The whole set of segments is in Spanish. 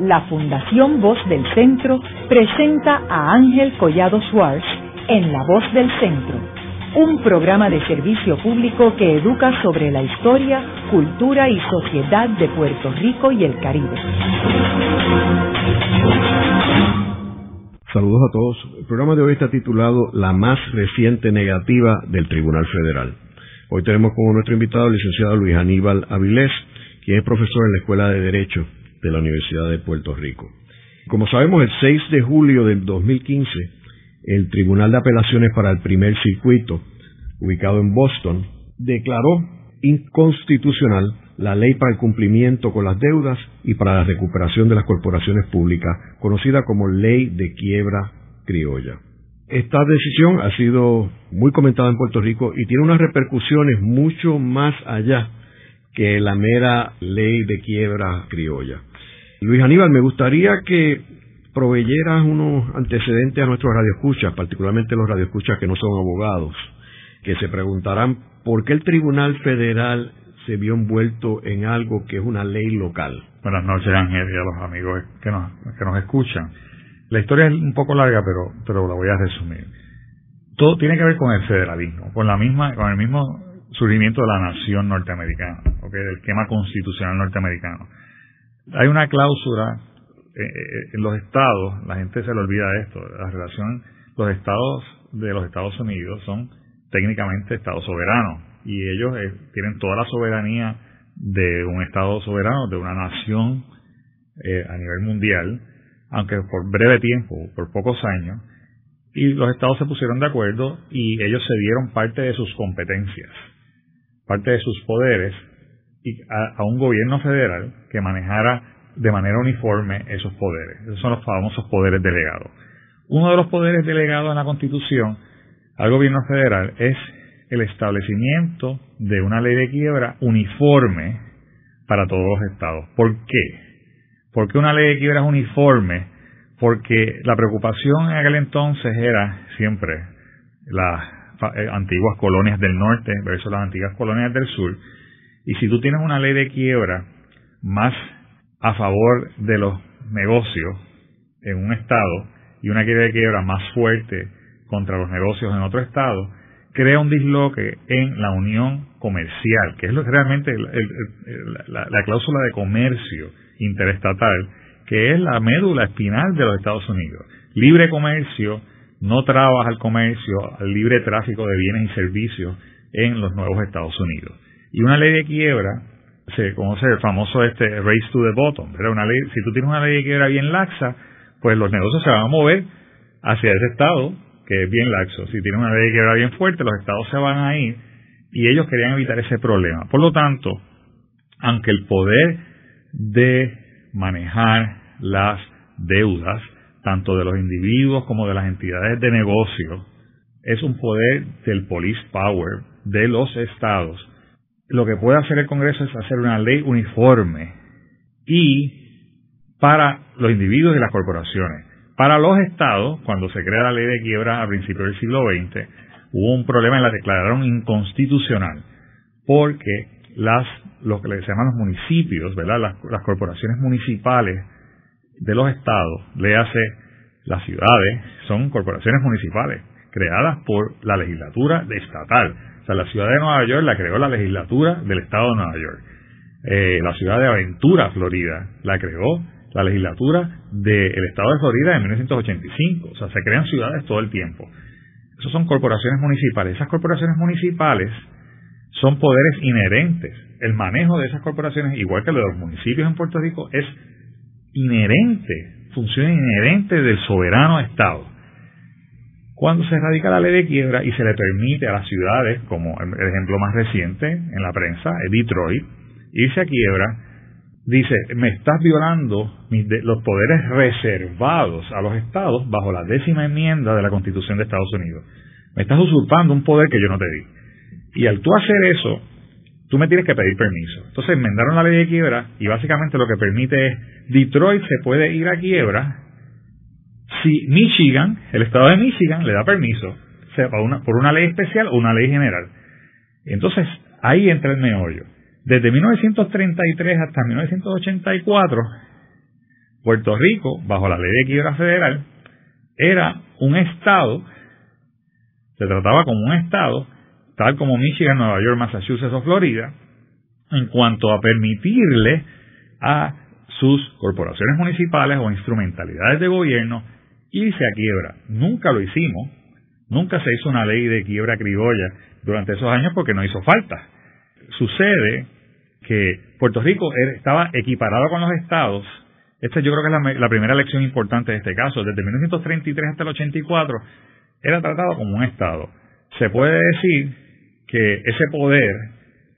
la Fundación Voz del Centro presenta a Ángel Collado Schwartz en La Voz del Centro, un programa de servicio público que educa sobre la historia, cultura y sociedad de Puerto Rico y el Caribe. Saludos a todos. El programa de hoy está titulado La más reciente negativa del Tribunal Federal. Hoy tenemos como nuestro invitado el licenciado Luis Aníbal Avilés, quien es profesor en la Escuela de Derecho de la Universidad de Puerto Rico. Como sabemos, el 6 de julio del 2015, el Tribunal de Apelaciones para el Primer Circuito, ubicado en Boston, declaró inconstitucional la ley para el cumplimiento con las deudas y para la recuperación de las corporaciones públicas, conocida como Ley de Quiebra Criolla. Esta decisión ha sido muy comentada en Puerto Rico y tiene unas repercusiones mucho más allá que la mera ley de quiebra criolla. Luis Aníbal, me gustaría que proveyeras unos antecedentes a nuestros radioescuchas, particularmente los radioescuchas que no son abogados, que se preguntarán por qué el Tribunal Federal se vio envuelto en algo que es una ley local. Buenas noches, Ángel, y a los amigos que nos, que nos escuchan. La historia es un poco larga, pero, pero la voy a resumir. Todo tiene que ver con el federalismo, con la misma, con el mismo surgimiento de la nación norteamericana, ¿okay? del esquema constitucional norteamericano. Hay una cláusula eh, eh, en los estados, la gente se le olvida esto, la relación, los estados de los Estados Unidos son técnicamente estados soberanos y ellos eh, tienen toda la soberanía de un estado soberano, de una nación a nivel mundial, aunque por breve tiempo, por pocos años, y los estados se pusieron de acuerdo y ellos se dieron parte de sus competencias parte de sus poderes y a, un gobierno federal que manejara de manera uniforme esos poderes. Esos son los famosos poderes delegados. Uno de los poderes delegados en la Constitución al gobierno federal es el establecimiento de una ley de quiebra uniforme para todos los estados. ¿Por qué? ¿Por qué una ley de quiebra es uniforme? Porque la preocupación en aquel entonces era siempre la eh, antiguas colonias del norte versus las antiguas colonias del sur. Y si tú tienes una ley de quiebra más a favor de los negocios en un estado y una ley de quiebra más fuerte contra los negocios en otro estado, crea un disloque en la unión comercial, que es lo que realmente la, la cláusula de comercio interestatal, que es la médula espinal de los Estados Unidos. Libre comercio no trabaja al comercio, al libre tráfico de bienes y servicios en los nuevos Estados Unidos. Y una ley de quiebra, se conoce el famoso este race to the bottom, pero una ley, si tú tienes una ley de quiebra bien laxa, pues los negocios se van a mover hacia ese estado que es bien laxo. Si tienes una ley de quiebra bien fuerte, los estados se van a ir y ellos querían evitar ese problema. Por lo tanto, aunque el poder de manejar las deudas tanto de los individuos como de las entidades de negocio, es un poder del police power de los estados. Lo que puede hacer el Congreso es hacer una ley uniforme y para los individuos y las corporaciones. Para los estados, cuando se crea la ley de quiebra a principios del siglo XX, hubo un problema y la declararon inconstitucional, porque las, lo que le llaman los municipios, ¿verdad? Las, las corporaciones municipales de los estados, le hace las ciudades, son corporaciones municipales creadas por la legislatura estatal. O sea, la ciudad de Nueva York la creó la legislatura del estado de Nueva York. Eh, la ciudad de Aventura, Florida, la creó la legislatura del estado de Florida en 1985. O sea, se crean ciudades todo el tiempo. Esas son corporaciones municipales. Esas corporaciones municipales son poderes inherentes. El manejo de esas corporaciones, igual que lo de los municipios en Puerto Rico, es inherente, función inherente del soberano Estado. Cuando se radica la ley de quiebra y se le permite a las ciudades, como el ejemplo más reciente en la prensa, Detroit, irse a quiebra, dice, me estás violando los poderes reservados a los estados bajo la décima enmienda de la Constitución de Estados Unidos. Me estás usurpando un poder que yo no te di. Y al tú hacer eso, tú me tienes que pedir permiso. Entonces enmendaron la ley de quiebra y básicamente lo que permite es Detroit se puede ir a quiebra si Michigan, el estado de Michigan, le da permiso, sea por una ley especial o una ley general. Entonces ahí entra el meollo. Desde 1933 hasta 1984, Puerto Rico, bajo la ley de quiebra federal, era un estado, se trataba como un estado, tal como Michigan, Nueva York, Massachusetts o Florida, en cuanto a permitirle a sus corporaciones municipales o instrumentalidades de gobierno irse a quiebra. Nunca lo hicimos, nunca se hizo una ley de quiebra criolla durante esos años porque no hizo falta. Sucede que Puerto Rico estaba equiparado con los estados. Esta yo creo que es la, primera lección importante de este caso. Desde 1933 hasta el 84 era tratado como un estado. Se puede decir que ese poder,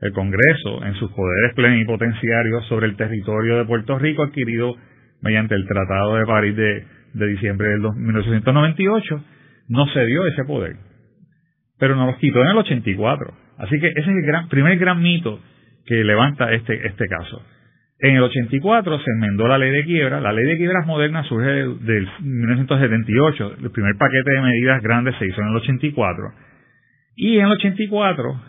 el Congreso, en sus poderes plenipotenciarios sobre el territorio de Puerto Rico adquirido mediante el Tratado de París de, de diciembre del 1998, no cedió ese poder. Pero nos lo quitó en el 84. Así que ese es el gran, primer gran mito que levanta este, este caso. En el 84 se enmendó la ley de quiebra. La ley de quiebras moderna surge del, 1978. El primer paquete de medidas grandes se hizo en el 84. Y en el 84,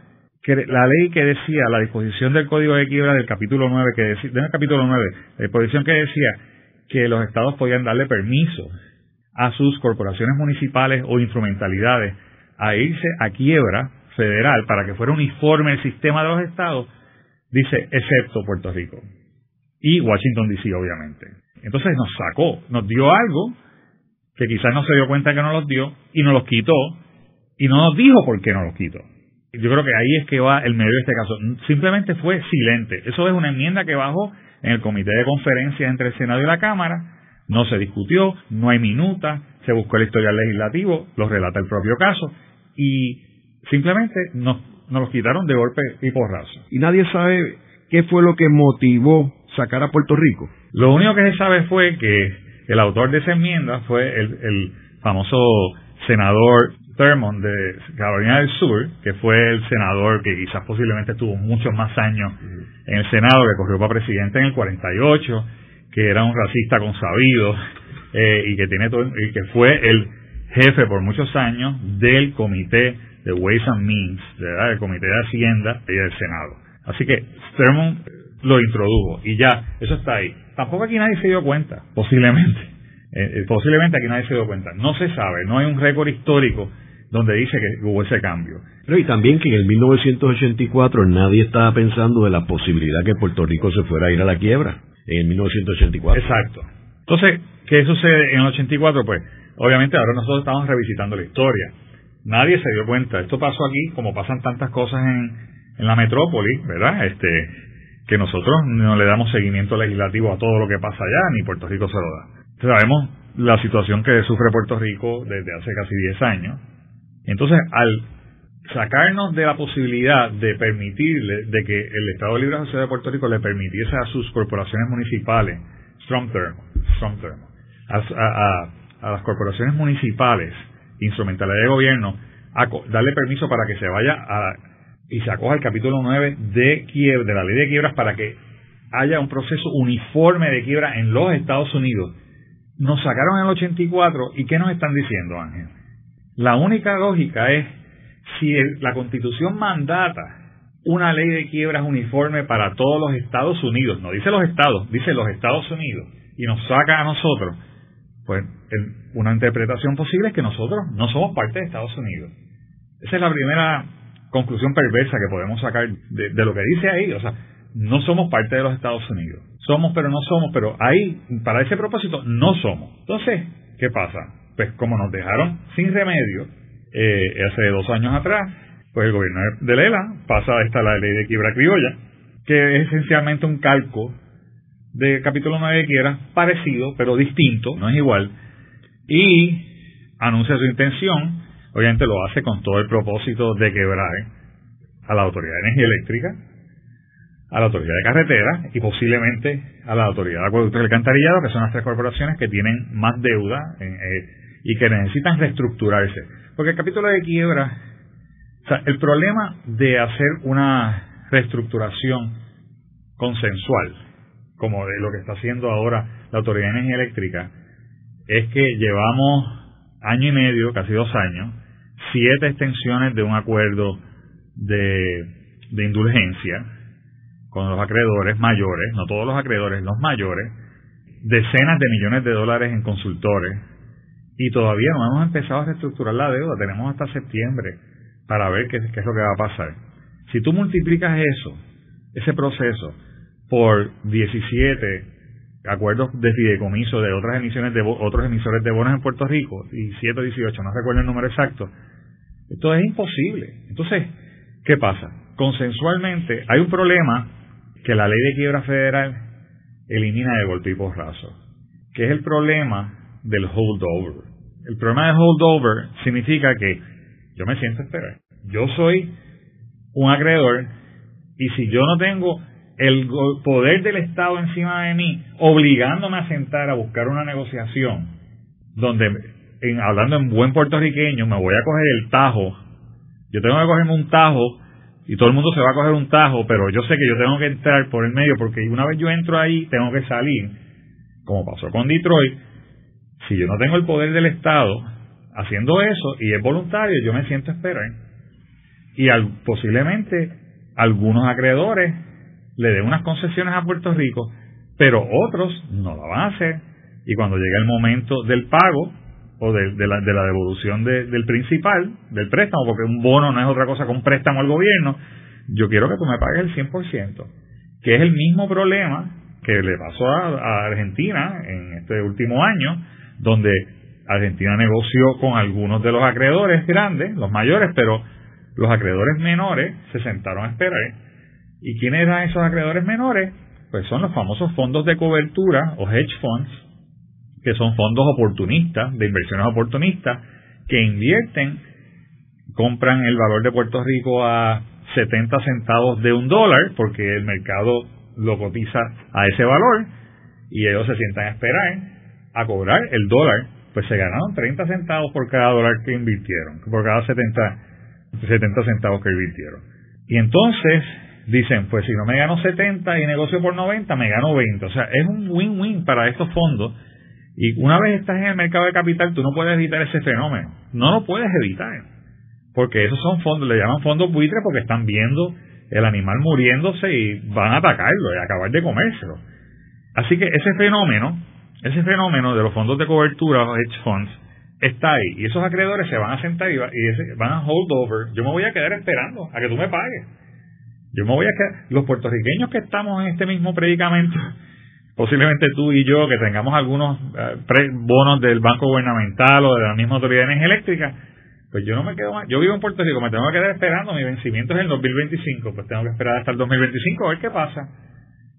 que la ley que decía, la disposición del Código de Quiebra del capítulo 9, que decía, del capítulo 9, la disposición que decía que los estados podían darle permiso a sus corporaciones municipales o instrumentalidades a irse a quiebra federal para que fuera uniforme el sistema de los estados, dice excepto Puerto Rico y Washington DC obviamente. Entonces nos sacó, nos dio algo que quizás no se dio cuenta que no los dio y nos los quitó y no nos dijo por qué no los quitó. Yo creo que ahí es que va el medio de este caso. Simplemente fue silente. Eso es una enmienda que bajó en el comité de conferencias entre el Senado y la Cámara. No se discutió, no hay minuta, se buscó el historial legislativo, lo relata el propio caso y simplemente nos, nos los quitaron de golpe y porrazo. Y nadie sabe qué fue lo que motivó sacar a Puerto Rico. Lo único que se sabe fue que el autor de esa enmienda fue el, el famoso senador Thurmond de Carolina del Sur, que fue el senador que quizás posiblemente tuvo muchos más años en el Senado, que corrió para presidente en el 48, que era un racista consabido eh, y que tiene todo, y que fue el jefe por muchos años del comité de Ways and Means, ¿verdad? del comité de Hacienda y del Senado. Así que Thurmond lo introdujo y ya, eso está ahí. Tampoco aquí nadie se dio cuenta, posiblemente. Eh, eh, posiblemente aquí nadie se dio cuenta. No se sabe, no hay un récord histórico donde dice que hubo ese cambio. Pero y también que en el 1984 nadie estaba pensando de la posibilidad que Puerto Rico se fuera a ir a la quiebra en el 1984. Exacto. Entonces, ¿qué sucede en el 84? Pues, obviamente ahora nosotros estamos revisitando la historia. Nadie se dio cuenta. Esto pasó aquí, como pasan tantas cosas en, en la metrópoli, ¿verdad? Este, que nosotros no le damos seguimiento legislativo a todo lo que pasa allá, ni Puerto Rico se lo da. Sabemos la situación que sufre Puerto Rico desde hace casi 10 años. Entonces, al sacarnos de la posibilidad de permitirle, de que el Estado Libre Asociado de Puerto Rico le permitiese a sus corporaciones municipales, strong term, strong term, a, las corporaciones municipales, instrumentales de gobierno, a darle permiso para que se vaya a, y se acoja el capítulo 9 de, quiebra, de la ley de quiebras para que haya un proceso uniforme de quiebra en los Estados Unidos. Nos sacaron en el 84 y ¿qué nos están diciendo, Ángel? La única lógica es si la constitución mandata una ley de quiebras uniforme para todos los Estados Unidos, no dice los estados, dice los Estados Unidos, y nos saca a nosotros, pues una interpretación posible es que nosotros no somos parte de Estados Unidos. Esa es la primera conclusión perversa que podemos sacar de, de lo que dice ahí. O sea, no somos parte de los Estados Unidos. Somos, pero no somos, pero ahí, para ese propósito, no somos. Entonces, ¿qué pasa? Pues como nos dejaron sin remedio, eh, hace dos años atrás, pues el gobierno de Lela pasa esta la ley de quiebra criolla, que es esencialmente un calco de capítulo 9 de quiebra, parecido, pero distinto, no es igual, y anuncia su intención, obviamente lo hace con todo el propósito de quebrar a la Autoridad de Energía Eléctrica, a la Autoridad de Carretera y posiblemente a la Autoridad de Acueductos y Alcantarillado, que son las tres corporaciones que tienen más deuda eh, y que necesitan reestructurarse. Porque el capítulo de quiebra, o sea, el problema de hacer una reestructuración consensual, como de lo que está haciendo ahora la Autoridad de Energía Eléctrica, es que llevamos año y medio, casi dos años, siete extensiones de un acuerdo de, de indulgencia con los acreedores mayores, no todos los acreedores, los mayores, decenas de millones de dólares en consultores y todavía no hemos empezado a reestructurar la deuda. Tenemos hasta septiembre para ver qué, es lo que va a pasar. Si tú multiplicas eso, ese proceso, por 17 acuerdos de fideicomiso de otras emisiones de otros emisores de bonos en Puerto Rico, 17 o 18, no recuerdo el número exacto, esto es imposible. Entonces, ¿qué pasa? Consensualmente hay un problema que la ley de quiebra federal elimina de golpe y porrazo, que es el problema del holdover. El problema del holdover significa que yo me siento a esperar. Yo soy un acreedor y si yo no tengo el poder del Estado encima de mí, obligándome a sentar a buscar una negociación, donde, en, hablando en buen puertorriqueño, me voy a coger el tajo. Yo tengo que cogerme un tajo y todo el mundo se va a coger un tajo, pero yo sé que yo tengo que entrar por el medio porque una vez yo entro ahí, tengo que salir, como pasó con Detroit. Si yo no tengo el poder del Estado haciendo eso y es voluntario, yo me siento esperar. Y al, posiblemente algunos acreedores le den unas concesiones a Puerto Rico, pero otros no lo van a hacer. Y cuando llegue el momento del pago o de, la, de la, devolución del principal, del préstamo, porque un bono no es otra cosa que un préstamo al gobierno, yo quiero que tú me pagues el 100%, que es el mismo problema que le pasó a Argentina en este último año, donde Argentina negoció con algunos de los acreedores grandes, los mayores, pero los acreedores menores se sentaron a esperar ¿Y quiénes eran esos acreedores menores? Pues son los famosos fondos de cobertura o hedge funds, que son fondos oportunistas, de inversiones oportunistas, que invierten, compran el valor de Puerto Rico a 70 centavos de un dólar, porque el mercado lo cotiza a ese valor, y ellos se sientan a esperar a cobrar el dólar. Pues se ganaron 30 centavos por cada dólar que invirtieron, por cada 70, 70 centavos que invirtieron. Y entonces dicen, pues si no me gano 70 y negocio por 90, me gano 20. O sea, es un win-win para estos fondos. Y una vez estás en el mercado de capital, tú no puedes evitar ese fenómeno. No lo puedes evitar. Porque esos son fondos, le llaman fondos buitres porque están viendo el animal muriéndose y van a atacarlo y acabar de comérselo. Así que ese fenómeno, ese fenómeno de los fondos de cobertura, los hedge funds, está ahí. Y esos acreedores se van a sentar y, van a hold over. Yo me voy a quedar esperando a que tú me pagues. Yo me voy a quedar, los puertorriqueños que estamos en este mismo predicamento, posiblemente tú y yo, que tengamos algunos eh, bonos del Banco Gubernamental o de la misma Autoridad de Energía Eléctrica, pues yo no me quedo más. Yo vivo en Puerto Rico, me tengo que quedar esperando, mi vencimiento es el 2025, pues tengo que esperar hasta el 2025 a ver qué pasa.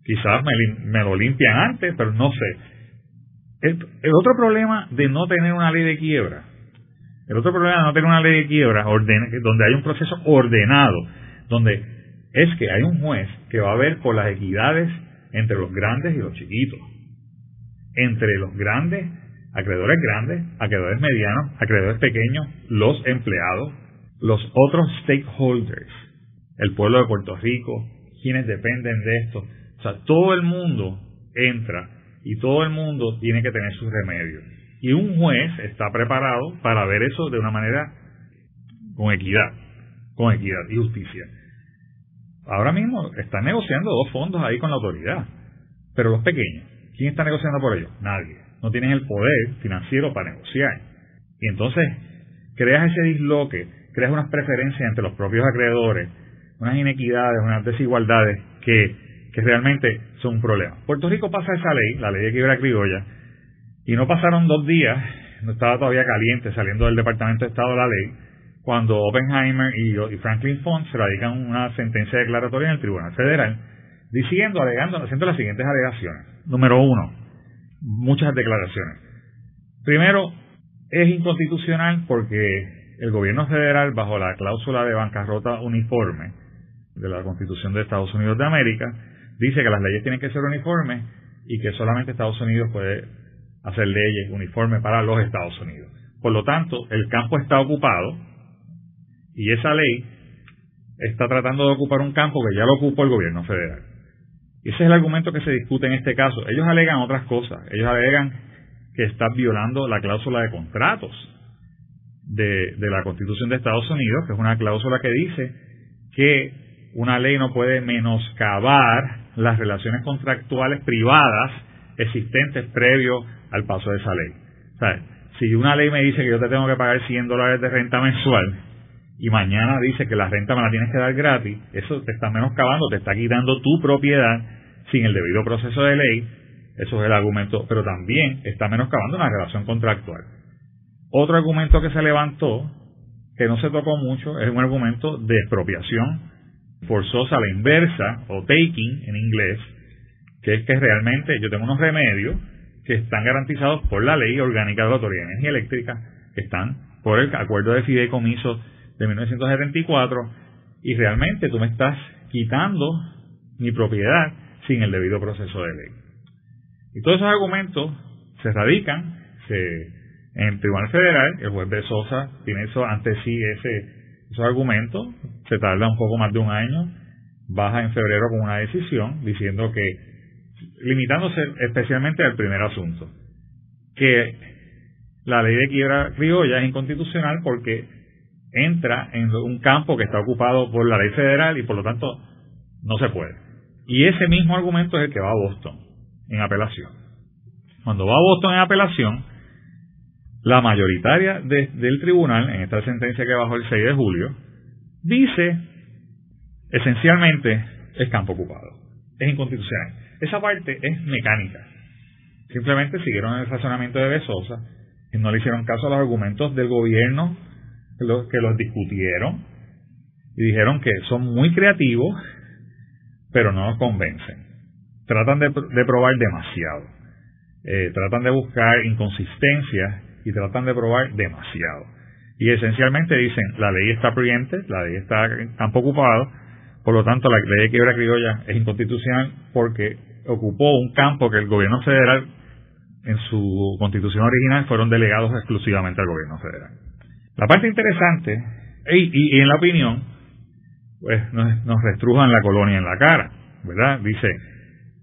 Quizás me, me lo limpian antes, pero no sé. El, el, otro problema de no tener una ley de quiebra, el otro problema de no tener una ley de quiebra donde hay un proceso ordenado, donde es que hay un juez que va a ver por las equidades entre los grandes y los chiquitos, entre los grandes, acreedores grandes, acreedores medianos, acreedores pequeños, los empleados, los otros stakeholders, el pueblo de Puerto Rico, quienes dependen de esto. O sea, todo el mundo entra y todo el mundo tiene que tener sus remedios. Y un juez está preparado para ver eso de una manera con equidad, con equidad y justicia. Ahora mismo están negociando dos fondos ahí con la autoridad, pero los pequeños, ¿quién está negociando por ellos? Nadie. No tienen el poder financiero para negociar. Y entonces creas ese disloque, creas unas preferencias entre los propios acreedores, unas inequidades, unas desigualdades que, que realmente son un problema. Puerto Rico pasa esa ley, la ley de quiebra criolla, y no pasaron dos días, no estaba todavía caliente saliendo del Departamento de Estado la ley, cuando Oppenheimer y, Franklin Font se radican una sentencia declaratoria en el Tribunal Federal diciendo, alegando, haciendo las siguientes alegaciones. Número uno, muchas declaraciones. Primero, es inconstitucional porque el gobierno federal, bajo la cláusula de bancarrota uniforme de la Constitución de Estados Unidos de América, dice que las leyes tienen que ser uniformes y que solamente Estados Unidos puede hacer leyes uniformes para los Estados Unidos. Por lo tanto, el campo está ocupado y esa ley está tratando de ocupar un campo que ya lo ocupó el gobierno federal. Ese es el argumento que se discute en este caso. Ellos alegan otras cosas. Ellos alegan que está violando la cláusula de contratos de, de la Constitución de Estados Unidos, que es una cláusula que dice que una ley no puede menoscabar las relaciones contractuales privadas existentes previo al paso de esa ley. O si una ley me dice que yo te tengo que pagar 100 dólares de renta mensual y mañana dice que la renta me la tienes que dar gratis, eso te está menoscabando, te está quitando tu propiedad sin el debido proceso de ley. Eso es el argumento, pero también está menoscabando una relación contractual. Otro argumento que se levantó, que no se tocó mucho, es un argumento de expropiación forzosa, la inversa, o taking en inglés, que es que realmente yo tengo unos remedios que están garantizados por la ley orgánica de la Autoridad de Energía Eléctrica, que están por el acuerdo de fideicomiso de 1974, y realmente tú me estás quitando mi propiedad sin el debido proceso de ley. Y todos esos argumentos se radican en el Tribunal Federal, el juez de Sosa tiene eso ante sí ese, esos argumentos, se tarda un poco más de un año, baja en febrero con una decisión diciendo que limitándose especialmente al primer asunto, que la ley de quiebra criolla es inconstitucional porque entra en un campo que está ocupado por la ley federal y por lo tanto no se puede. Y ese mismo argumento es el que va a Boston en apelación. Cuando va a Boston en apelación, la mayoritaria del tribunal, en esta sentencia que bajó el 6 de julio, dice esencialmente es campo ocupado, es inconstitucional. Esa parte es mecánica. Simplemente siguieron el razonamiento de Besosa y no le hicieron caso a los argumentos del gobierno que los, que los discutieron y dijeron que son muy creativos, pero no nos convencen. Tratan de, probar demasiado. Eh, tratan de buscar inconsistencias y tratan de probar demasiado. Y esencialmente dicen, la ley está priente, la ley está campo ocupado, por lo tanto la ley de quiebra criolla es inconstitucional porque ocupó un campo que el gobierno federal en su constitución original fueron delegados exclusivamente al gobierno federal. La parte interesante, y, en la opinión, pues nos, nos, restrujan la colonia en la cara, ¿verdad? Dice,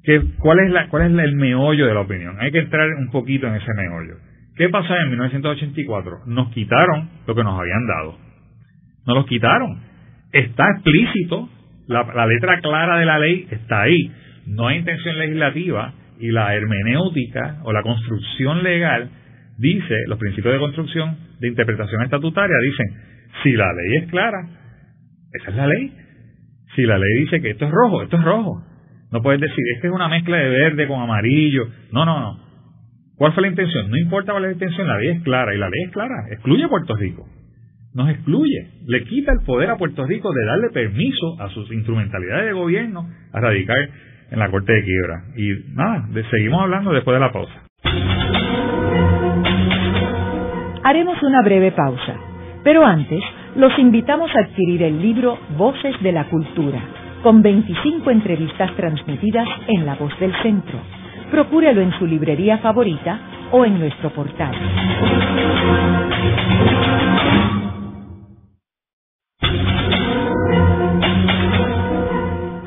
que, ¿cuál, es la, ¿cuál es el meollo de la opinión? Hay que entrar un poquito en ese meollo. ¿Qué pasó en 1984? Nos quitaron lo que nos habían dado. Nos los quitaron. Está explícito, la letra clara de la ley está ahí no hay intención legislativa y la hermenéutica o la construcción legal dice, los principios de construcción de interpretación estatutaria dicen, si la ley es clara, esa es la ley. Si la ley dice que esto es rojo, esto es rojo. No puedes decir, es es una mezcla de verde con amarillo. No, no, no. ¿Cuál fue la intención? No importa cuál es la intención, la ley es clara y la ley es clara. Excluye a Puerto Rico. Nos excluye. Le quita el poder a Puerto Rico de darle permiso a sus instrumentalidades de gobierno a radicar en la Corte de Quiebra. Y nada, seguimos hablando después de la pausa. Haremos una breve pausa, pero antes los invitamos a adquirir el libro Voces de la Cultura, con 25 entrevistas transmitidas en La Voz del Centro. Procúrelo en su librería favorita o en nuestro portal.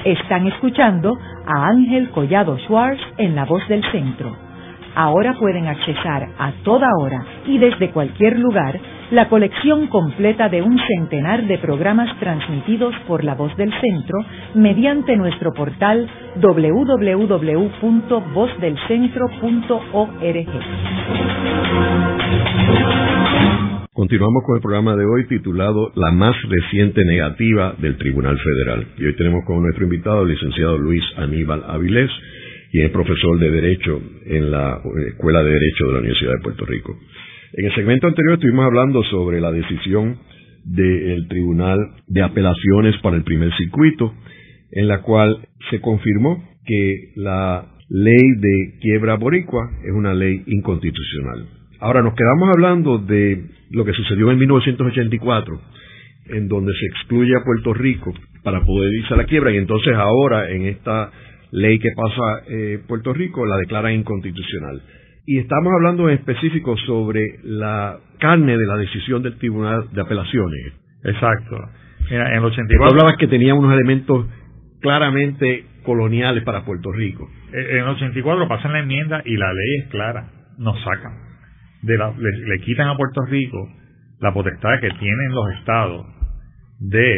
Están escuchando a Ángel Collado Schwartz en La Voz del Centro. Ahora pueden accesar a toda hora y desde cualquier lugar la colección completa de un centenar de programas transmitidos por La Voz del Centro mediante nuestro portal www.vozdelcentro.org. Continuamos con el programa de hoy titulado La más reciente negativa del Tribunal Federal. Y hoy tenemos como nuestro invitado el licenciado Luis Aníbal Avilés, quien es profesor de Derecho en la Escuela de Derecho de la Universidad de Puerto Rico. En el segmento anterior estuvimos hablando sobre la decisión del Tribunal de Apelaciones para el primer circuito, en la cual se confirmó que la ley de quiebra boricua es una ley inconstitucional. Ahora nos quedamos hablando de lo que sucedió en 1984, en donde se excluye a Puerto Rico para poder irse a la quiebra y entonces ahora en esta ley que pasa eh, Puerto Rico la declara inconstitucional. Y estamos hablando en específico sobre la carne de la decisión del Tribunal de Apelaciones. Exacto. en el 84... hablabas que tenía unos elementos claramente coloniales para Puerto Rico. En el 84 pasan la enmienda y la ley es clara, nos sacan le, quitan a Puerto Rico la potestad que tienen los estados de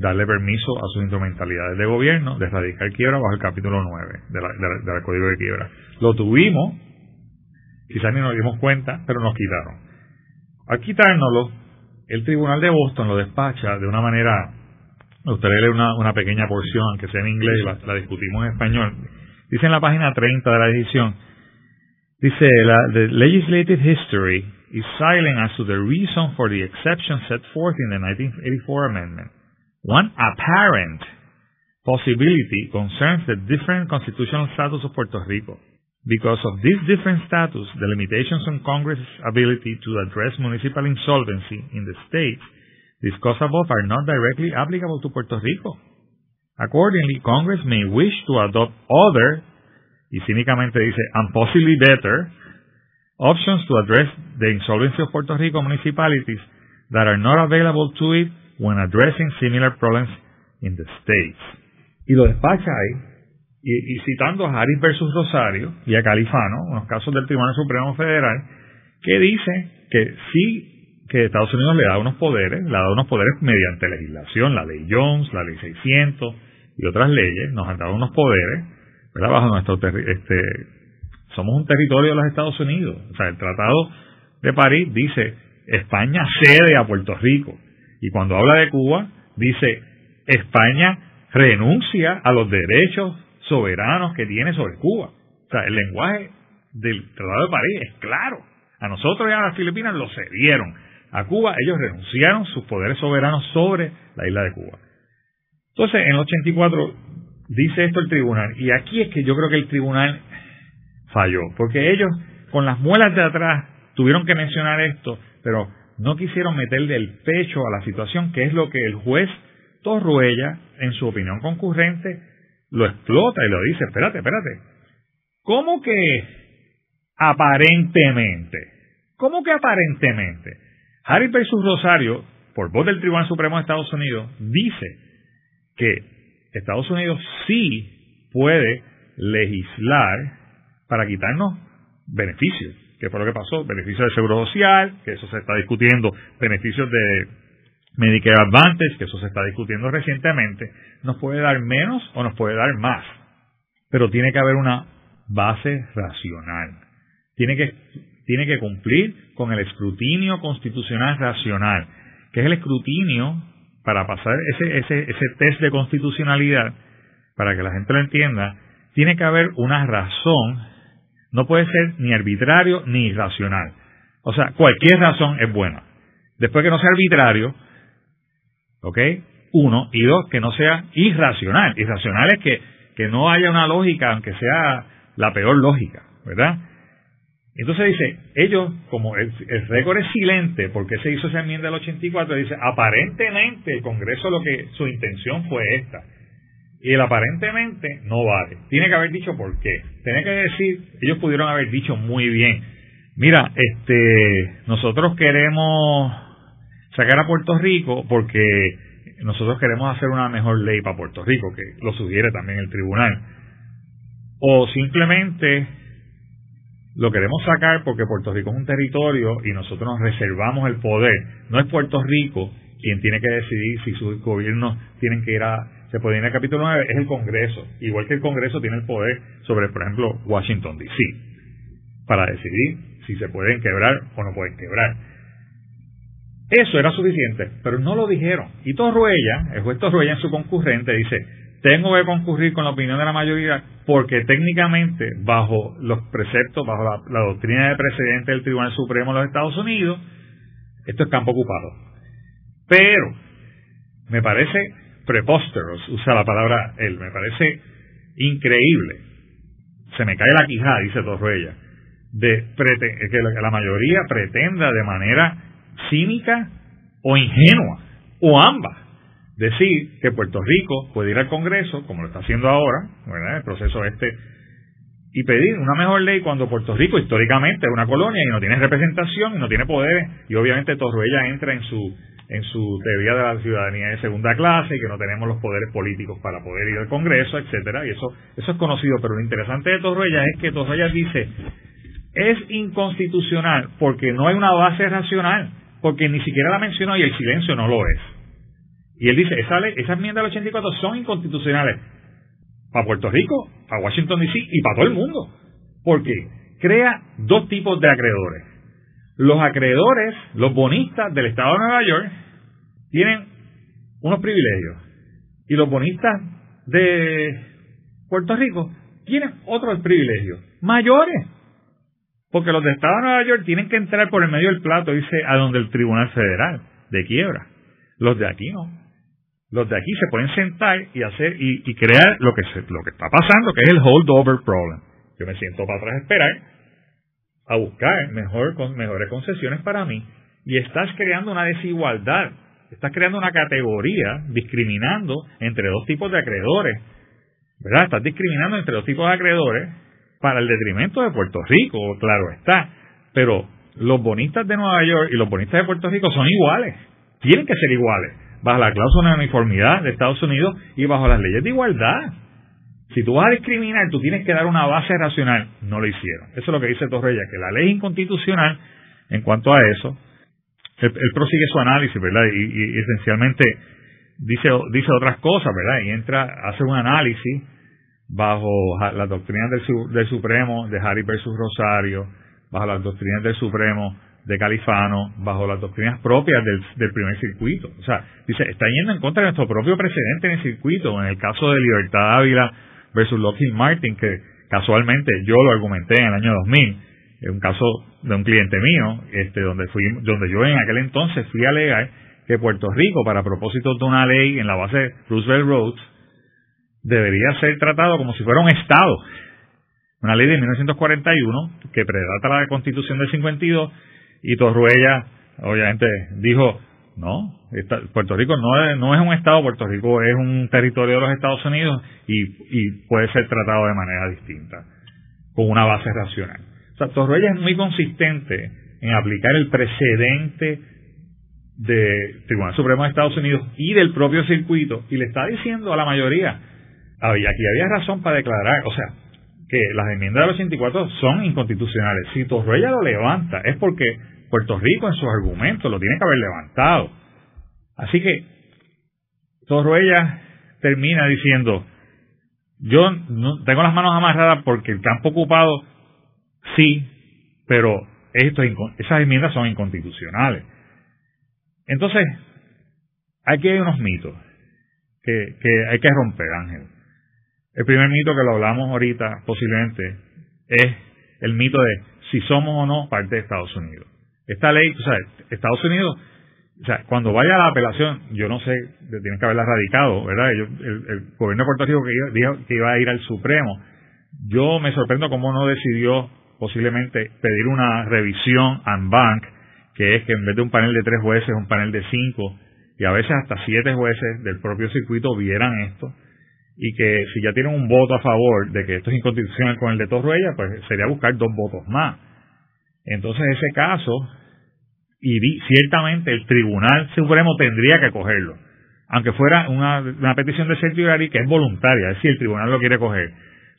darle permiso a sus instrumentalidades de gobierno de erradicar quiebra bajo el capítulo 9 del Código de Quiebra. Lo tuvimos, quizás ni nos dimos cuenta, pero nos quitaron. Al quitárnoslo, el Tribunal de Boston lo despacha de una manera, me gustaría leer una, pequeña porción, aunque sea en inglés, la, discutimos en español. Dice en la página 30 de la edición, dice, the legislative history is silent as to the reason for the exception set forth in the 1984 amendment. One apparent possibility concerns the different constitutional status of Puerto Rico. Because of this different status, the limitations on Congress's ability to address municipal insolvency in the states discussed above are not directly applicable to Puerto Rico. Accordingly, Congress may wish to adopt other, y cínicamente dice, and possibly better, options to address the insolvency of Puerto Rico municipalities that are not available to it when addressing similar problems in the states. Y lo despacha ahí, y, citando a Harris versus Rosario y a Califano, unos casos del Tribunal Supremo Federal, que dice que sí, que Estados Unidos le da unos poderes, le da unos poderes mediante legislación, la ley Jones, la ley 600 y otras leyes, nos han dado unos poderes, ¿verdad? Bajo nuestro este, somos un territorio de los Estados Unidos. O sea, el Tratado de París dice España cede a Puerto Rico. Y cuando habla de Cuba, dice España renuncia a los derechos soberanos que tiene sobre Cuba. O sea, el lenguaje del Tratado de París es claro. A nosotros y a las Filipinas lo cedieron. A Cuba ellos renunciaron sus poderes soberanos sobre la isla de Cuba. Entonces, en el 84 dice esto el tribunal. Y aquí es que yo creo que el tribunal falló. Porque ellos, con las muelas de atrás, tuvieron que mencionar esto, pero no quisieron meterle el pecho a la situación, que es lo que el juez Torruella, en su opinión concurrente, lo explota y lo dice, espérate, espérate. ¿Cómo que aparentemente? ¿Cómo que aparentemente? Harry versus Rosario, por voz del Tribunal Supremo de Estados Unidos, dice que Estados Unidos sí puede legislar para quitarnos beneficios, que fue lo que pasó, beneficios de seguro social, que eso se está discutiendo, beneficios de Medicare Advantage, que eso se está discutiendo recientemente, nos puede dar menos o nos puede dar más, pero tiene que haber una base racional. Tiene que, tiene que cumplir con el escrutinio constitucional racional, que es el escrutinio para pasar ese, ese, ese test de constitucionalidad, para que la gente lo entienda, tiene que haber una razón no puede ser ni arbitrario ni irracional. O sea, cualquier razón es buena. Después que no sea arbitrario, ¿ok? Uno, y dos, que no sea irracional. Irracional es que, que no haya una lógica, aunque sea la peor lógica, ¿verdad? Entonces dice, ellos, como el, récord es silente, porque se hizo esa enmienda del 84, dice, aparentemente el Congreso lo que su intención fue esta y el aparentemente no vale. Tiene que haber dicho por qué. Tiene que decir, ellos pudieron haber dicho muy bien, mira, este, nosotros queremos sacar a Puerto Rico porque nosotros queremos hacer una mejor ley para Puerto Rico, que lo sugiere también el tribunal. O simplemente lo queremos sacar porque Puerto Rico es un territorio y nosotros nos reservamos el poder. No es Puerto Rico quien tiene que decidir si sus gobiernos tienen que ir a se puede ir al capítulo 9, es el Congreso. Igual que el Congreso tiene el poder sobre, por ejemplo, Washington, D.C., para decidir si se pueden quebrar o no pueden quebrar. Eso era suficiente, pero no lo dijeron. Y Torruella, el juez Torruella en su concurrente dice, tengo que concurrir con la opinión de la mayoría porque técnicamente, bajo los preceptos, bajo la, doctrina de precedente del Tribunal Supremo de los Estados Unidos, esto es campo ocupado. Pero, me parece preposteros, usa la palabra él, me parece increíble. Se me cae la quijada, dice Torruella, de que la mayoría pretenda de manera cínica o ingenua, o ambas, decir que Puerto Rico puede ir al Congreso, como lo está haciendo ahora, el proceso este, y pedir una mejor ley cuando Puerto Rico históricamente es una colonia y no tiene representación y no tiene poderes, y obviamente Torruella entra en su en su teoría de la ciudadanía de segunda clase y que no tenemos los poderes políticos para poder ir al Congreso, etcétera, y eso eso es conocido, pero lo interesante de Torruella es que Torruella dice es inconstitucional porque no hay una base racional, porque ni siquiera la mencionó y el silencio no lo es. Y él dice, esa ley, esas enmiendas del 84 son inconstitucionales para Puerto Rico, para Washington DC y para todo el mundo. Porque crea dos tipos de acreedores. Los acreedores, los bonistas del Estado de Nueva York, tienen unos privilegios. Y los bonistas de Puerto Rico tienen otros privilegios, mayores. Porque los del Estado de Nueva York tienen que entrar por el medio del plato, dice, a donde el Tribunal Federal de quiebra. Los de aquí no. Los de aquí se pueden sentar y hacer y, crear lo que lo que está pasando, que es el holdover problem. Yo me siento para atrás a esperar a buscar mejor, con, mejores concesiones para mí y estás creando una desigualdad, estás creando una categoría discriminando entre dos tipos de acreedores, ¿verdad? Estás discriminando entre dos tipos de acreedores para el detrimento de Puerto Rico, claro está, pero los bonistas de Nueva York y los bonistas de Puerto Rico son iguales, tienen que ser iguales, bajo la cláusula de uniformidad de Estados Unidos y bajo las leyes de igualdad. Si tú vas a discriminar, tú tienes que dar una base racional. No lo hicieron. Eso es lo que dice Torrella, que la ley inconstitucional en cuanto a eso. Él, prosigue su análisis, ¿verdad? Y, esencialmente dice, dice otras cosas, ¿verdad? Y entra, hace un análisis bajo las doctrinas del, del Supremo de Harry versus Rosario, bajo las doctrinas del Supremo de Califano, bajo las doctrinas propias del, primer circuito. O sea, dice, está yendo en contra de nuestro propio precedente en el circuito, en el caso de Libertad Ávila versus Lockheed Martin, que casualmente yo lo argumenté en el año 2000, en un caso de un cliente mío, este, donde fui, donde yo en aquel entonces fui a alegar que Puerto Rico, para propósitos de una ley en la base Roosevelt Roads, debería ser tratado como si fuera un Estado. Una ley de 1941 que predata la Constitución del 52 y Torruella, obviamente, dijo, no, Puerto Rico no es, no es un Estado, Puerto Rico es un territorio de los Estados Unidos y, y puede ser tratado de manera distinta, con una base racional. O sea, Torruella es muy consistente en aplicar el precedente del Tribunal Supremo de Estados Unidos y del propio circuito y le está diciendo a la mayoría, había, aquí había razón para declarar, o sea, que las enmiendas del 84 son inconstitucionales. Si Torruella lo levanta es porque Puerto Rico en sus argumentos lo tiene que haber levantado. Así que Torruella termina diciendo, yo tengo las manos amarradas porque el campo ocupado sí, pero esto, esas enmiendas son inconstitucionales. Entonces, aquí hay unos mitos que hay que romper, Ángel. El primer mito que lo hablamos ahorita, posiblemente, es el mito de si somos o no parte de Estados Unidos. Esta ley, o sea, Estados Unidos, o sea, cuando vaya a la apelación, yo no sé, tienen que haberla radicado, ¿verdad? el, gobierno de Puerto Rico que dijo que iba a ir al Supremo. Yo me sorprendo cómo no decidió posiblemente pedir una revisión en bank, que es que en vez de un panel de tres jueces, un panel de cinco, y a veces hasta siete jueces del propio circuito vieran esto y que si ya tienen un voto a favor de que esto es inconstitucional con el de Torruella, pues sería buscar dos votos más. Entonces, ese caso, y ciertamente el Tribunal Supremo tendría que cogerlo, aunque fuera una, una petición de certiorari que es voluntaria, es decir, el Tribunal lo quiere coger.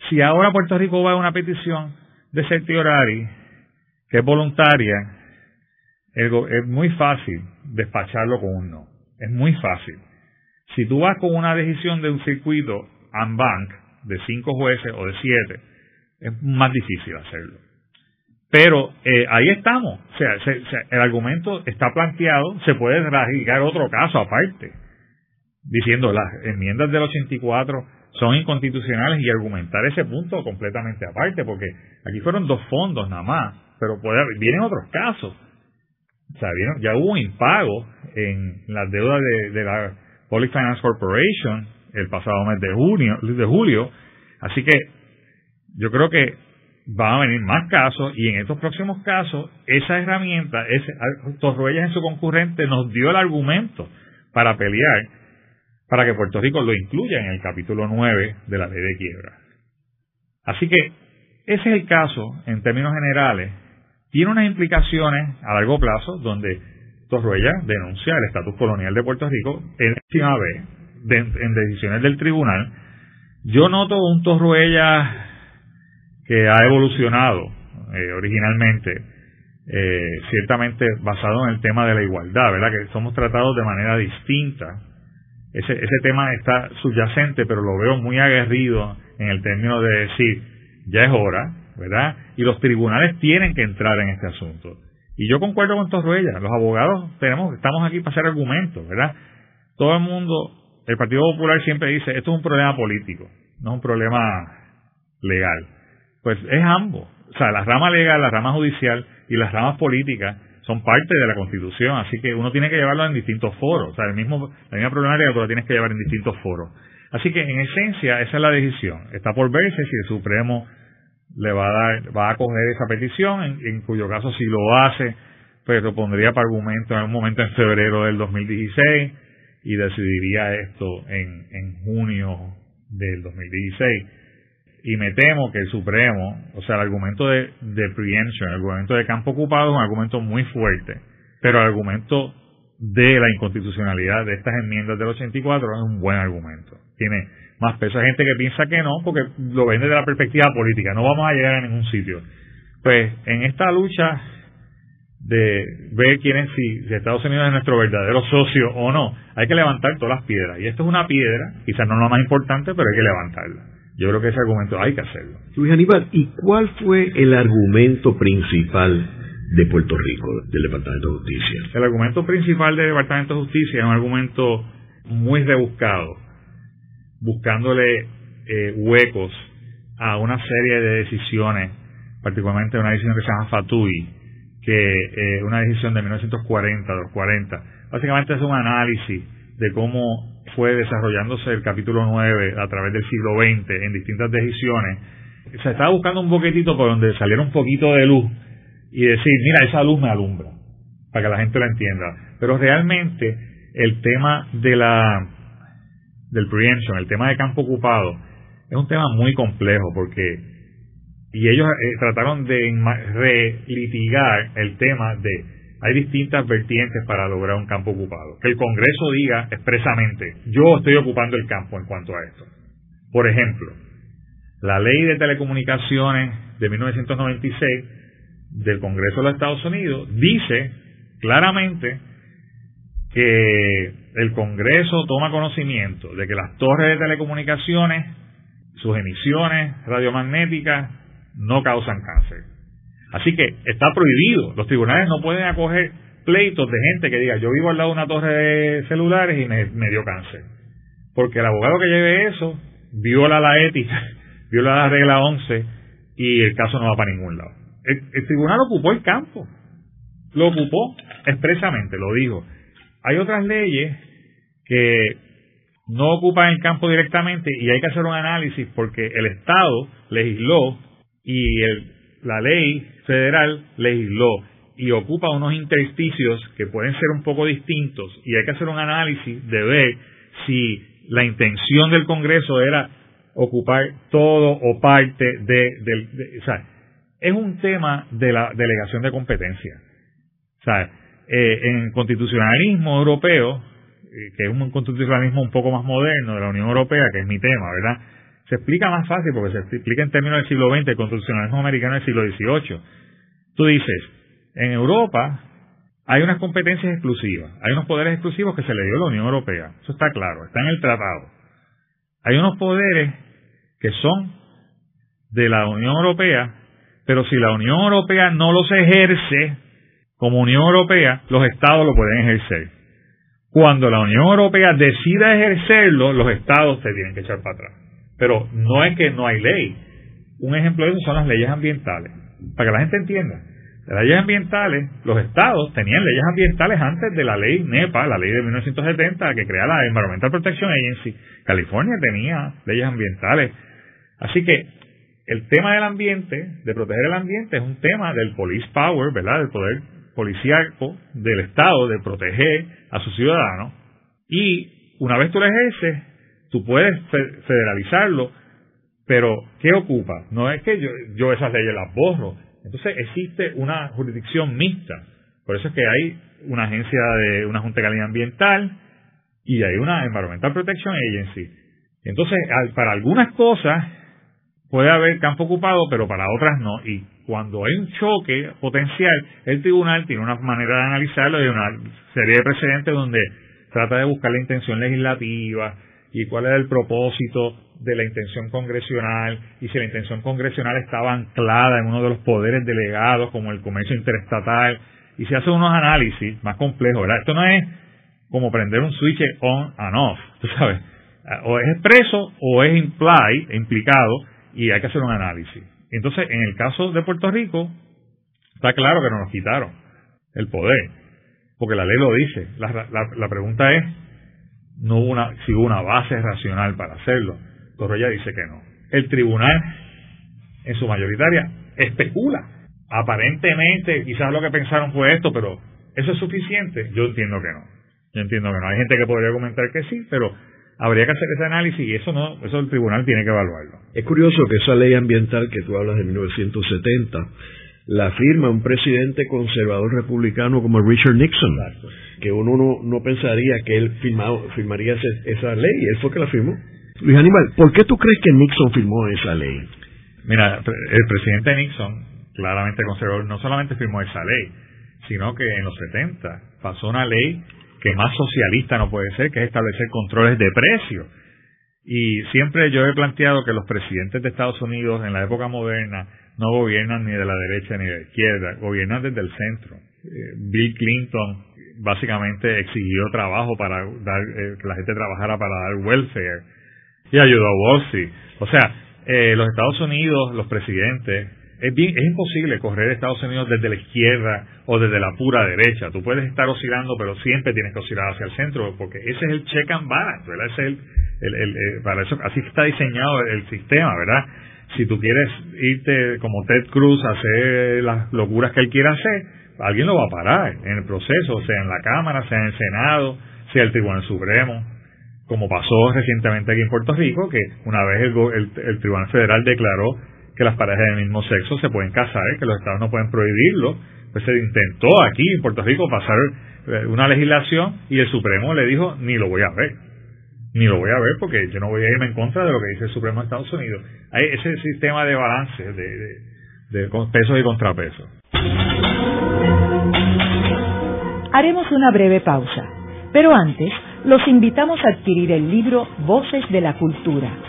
Si ahora Puerto Rico va a una petición de certiorari que es voluntaria, es muy fácil despacharlo con un no. Es muy fácil. Si tú vas con una decisión de un circuito en bank de cinco jueces o de siete, es más difícil hacerlo. Pero eh, ahí estamos. O sea, el argumento está planteado, se puede radicar otro caso aparte, diciendo las enmiendas del 84 son inconstitucionales y argumentar ese punto completamente aparte, porque aquí fueron dos fondos nada más, pero puede, vienen otros casos. O sea, ya hubo un impago en las deudas de, de la Public Finance Corporation el pasado mes de junio, de julio. Así que yo creo que van a venir más casos y en estos próximos casos esa herramienta, ese, Torruellas en su concurrente nos dio el argumento para pelear para que Puerto Rico lo incluya en el capítulo 9 de la ley de quiebra. Así que ese es el caso en términos generales. Tiene unas implicaciones a largo plazo donde Torruella denuncia el estatus colonial de Puerto Rico en encima vez en decisiones del tribunal. Yo noto un Torruella que ha evolucionado eh, originalmente, eh, ciertamente basado en el tema de la igualdad, ¿verdad? Que somos tratados de manera distinta ese tema está subyacente, pero lo veo muy aguerrido en el término de decir, ya es hora, ¿verdad? Y los tribunales tienen que entrar en este asunto. Y yo concuerdo con Torruella, los abogados tenemos, estamos aquí para hacer argumentos, ¿verdad? Todo el mundo, el Partido Popular siempre dice, esto es un problema político, no es un problema legal. Pues es ambos. O sea, la rama legal, la rama judicial y las ramas políticas son parte de la Constitución, así que uno tiene que llevarlo en distintos foros. O sea, el mismo, la misma problemática tú tienes que llevar en distintos foros. Así que, en esencia, esa es la decisión. Está por verse si el Supremo le va a dar, va a acoger esa petición, en, cuyo caso si lo hace, pues lo pondría para argumento en un momento en febrero del 2016 y decidiría esto en, en junio del 2016 y me temo que el Supremo, o sea, el argumento de, de preemption, el argumento de campo ocupado es un argumento muy fuerte, pero el argumento de la inconstitucionalidad de estas enmiendas del 84 es un buen argumento. Tiene más peso. Hay gente que piensa que no, porque lo ven desde la perspectiva política. No vamos a llegar a ningún sitio. Pues en esta lucha de ver quién es, si, Estados Unidos es nuestro verdadero socio o no, hay que levantar todas las piedras. Y esto es una piedra, quizás no la más importante, pero hay que levantarla. Yo creo que ese argumento hay que hacerlo. Luis Aníbal, ¿y cuál fue el argumento principal de Puerto Rico, del Departamento de Justicia? El argumento principal del Departamento de Justicia es un argumento muy rebuscado buscándole eh, huecos a una serie de decisiones, particularmente una decisión que se llama Fatui, que eh, una decisión de 1940, los 40. Básicamente es un análisis de cómo fue desarrollándose el capítulo 9 a través del siglo XX en distintas decisiones. Se estaba buscando un poquitito por donde saliera un poquito de luz y decir, mira, esa luz me alumbra, para que la gente la entienda. Pero realmente el tema de la del preemption, el tema de campo ocupado, es un tema muy complejo porque y ellos eh, trataron de relitigar el tema de hay distintas vertientes para lograr un campo ocupado. Que el Congreso diga expresamente, yo estoy ocupando el campo en cuanto a esto. Por ejemplo, la ley de telecomunicaciones de 1996 del Congreso de los Estados Unidos dice claramente que el Congreso toma conocimiento de que las torres de telecomunicaciones, sus emisiones radiomagnéticas, no causan cáncer. Así que está prohibido. Los tribunales no pueden acoger pleitos de gente que diga yo vivo al lado de una torre de celulares y me, dio cáncer. Porque el abogado que lleve eso viola la ética, viola la regla 11 y el caso no va para ningún lado. el tribunal ocupó el campo. Lo ocupó expresamente, lo dijo. Hay otras leyes que no ocupan el campo directamente y hay que hacer un análisis porque el Estado legisló y la ley federal legisló y ocupa unos intersticios que pueden ser un poco distintos y hay que hacer un análisis de ver si la intención del Congreso era ocupar todo o parte de, sea, es un tema de la delegación de competencia. Eh, en constitucionalismo europeo, eh, que es un constitucionalismo un poco más moderno de la Unión Europea, que es mi tema, ¿verdad? Se explica más fácil porque se explica en términos del siglo XX, el constitucionalismo americano del siglo XVIII. Tú dices, en Europa hay unas competencias exclusivas, hay unos poderes exclusivos que se le dio a la Unión Europea, eso está claro, está en el tratado. Hay unos poderes que son de la Unión Europea, pero si la Unión Europea no los ejerce, como Unión Europea, los estados lo pueden ejercer. Cuando la Unión Europea decida ejercerlo, los estados se tienen que echar para atrás. Pero no es que no hay ley. Un ejemplo de eso son las leyes ambientales. Para que la gente entienda. Las leyes ambientales, los estados tenían leyes ambientales antes de la ley NEPA, la ley de 1970 que crea la Environmental Protection Agency. California tenía leyes ambientales. Así que el tema del ambiente, de proteger el ambiente, es un tema del police power, ¿verdad? Del poder policíaco del Estado de proteger a sus ciudadanos y una vez tú lo ejerces, tú puedes federalizarlo, pero ¿qué ocupa? No es que yo, yo esas leyes las borro. Entonces existe una jurisdicción mixta. Por eso es que hay una agencia de una Junta de Calidad Ambiental y hay una Environmental Protection Agency. Entonces, para algunas cosas puede haber campo ocupado, pero para otras no. Y cuando hay un choque potencial, el tribunal tiene una manera de analizarlo y una serie de precedentes donde trata de buscar la intención legislativa y cuál era el propósito de la intención congresional y si la intención congresional estaba anclada en uno de los poderes delegados como el comercio interestatal y se hace unos análisis más complejos, ¿verdad? Esto no es como prender un switch on and off, tú sabes, o es expreso o es imply, implicado y hay que hacer un análisis. Entonces, en el caso de Puerto Rico, está claro que no nos quitaron el poder, porque la ley lo dice. La, la, pregunta es, no hubo una, si hubo una base racional para hacerlo. Torroya dice que no. El tribunal, en su mayoritaria, especula. Aparentemente, quizás lo que pensaron fue esto, pero ¿eso es suficiente? Yo entiendo que no. Yo entiendo que no. Hay gente que podría comentar que sí, pero habría que hacer ese análisis y eso no, eso el tribunal tiene que evaluarlo. Es curioso que esa ley ambiental que tú hablas de 1970 la firma un presidente conservador republicano como Richard Nixon, que uno no, no, pensaría que él firmado, firmaría esa ley, y él fue que la firmó. Luis Aníbal, ¿por qué tú crees que Nixon firmó esa ley? Mira, el presidente Nixon, claramente conservador, no solamente firmó esa ley, sino que en los 70 pasó una ley que más socialista no puede ser, que es establecer controles de precios. Y siempre yo he planteado que los presidentes de Estados Unidos en la época moderna no gobiernan ni de la derecha ni de la izquierda, gobiernan desde el centro. Eh, Bill Clinton básicamente exigió trabajo para dar, eh, que la gente trabajara para dar welfare y ayudó a Wall Street. O sea, eh, los Estados Unidos, los presidentes, es, bien, es imposible correr Estados Unidos desde la izquierda o desde la pura derecha. Tú puedes estar oscilando, pero siempre tienes que oscilar hacia el centro, porque ese es el check and balance, ¿verdad? Ese es el, el, el, para eso, así está diseñado el sistema, ¿verdad? Si tú quieres irte como Ted Cruz a hacer las locuras que él quiera hacer, alguien lo va a parar en el proceso, sea en la Cámara, sea en el Senado, sea el Tribunal Supremo como pasó recientemente aquí en Puerto Rico, que una vez el, el Tribunal Federal declaró que las parejas del mismo sexo se pueden casar, que los estados no pueden prohibirlo. Pues se intentó aquí en Puerto Rico pasar eh, una legislación y el Supremo le dijo, ni lo voy a ver. Ni lo voy a ver porque yo no voy a irme en contra de lo que dice el Supremo de Estados Unidos. Hay ese sistema de balance, de, de, de pesos y contrapesos. Haremos una breve pausa, pero antes los invitamos a adquirir el libro Voces de la Cultura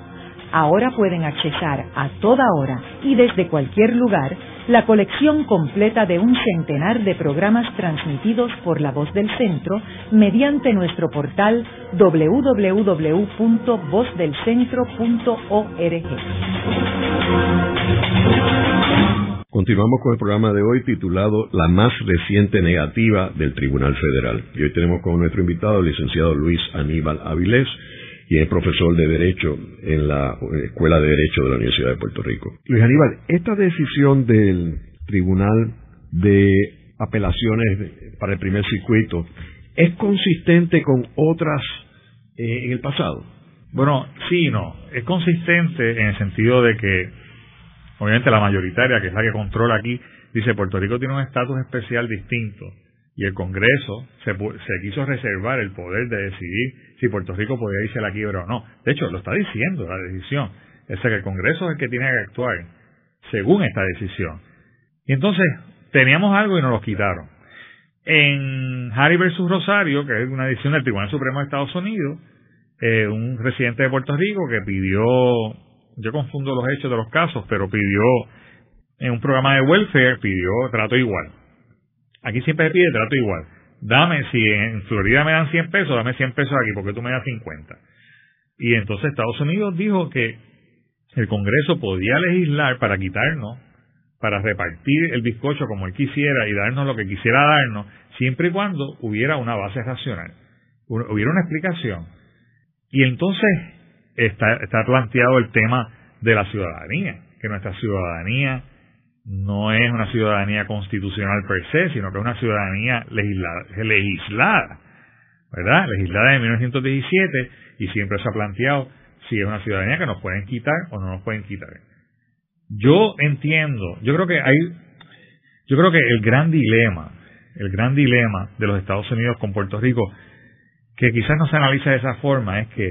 Ahora pueden accesar a toda hora y desde cualquier lugar la colección completa de un centenar de programas transmitidos por la voz del centro mediante nuestro portal www.vozdelcentro.org. Continuamos con el programa de hoy titulado La más reciente negativa del Tribunal Federal. Y hoy tenemos como nuestro invitado el licenciado Luis Aníbal Avilés, y es profesor de Derecho en la Escuela de Derecho de la Universidad de Puerto Rico. Luis Aníbal, esta decisión del Tribunal de Apelaciones para el primer circuito es consistente con otras eh, en el pasado. Bueno, sí y no. Es consistente en el sentido de que, obviamente, la mayoritaria, que es la que controla aquí, dice Puerto Rico tiene un estatus especial distinto y el Congreso se, se quiso reservar el poder de decidir si Puerto Rico podía irse a la quiebra o no. De hecho, lo está diciendo la decisión. Es que el Congreso es el que tiene que actuar según esta decisión. Y entonces, teníamos algo y nos lo quitaron. En Harry versus Rosario, que es una decisión del Tribunal Supremo de Estados Unidos, eh, un residente de Puerto Rico que pidió, yo confundo los hechos de los casos, pero pidió en un programa de welfare, pidió trato igual. Aquí siempre se pide trato igual dame, si en Florida me dan 100 pesos, dame 100 pesos aquí porque tú me das 50. Y entonces Estados Unidos dijo que el Congreso podía legislar para quitarnos, para repartir el bizcocho como él quisiera y darnos lo que quisiera darnos, siempre y cuando hubiera una base racional, hubiera una explicación. Y entonces está, está planteado el tema de la ciudadanía, que nuestra ciudadanía no es una ciudadanía constitucional per se, sino que es una ciudadanía legislada, ¿verdad? Legislada en 1917 y siempre se ha planteado si es una ciudadanía que nos pueden quitar o no nos pueden quitar. Yo entiendo, yo creo que hay, Yo creo que el gran dilema, el gran dilema de los Estados Unidos con Puerto Rico, que quizás no se analiza de esa forma, es que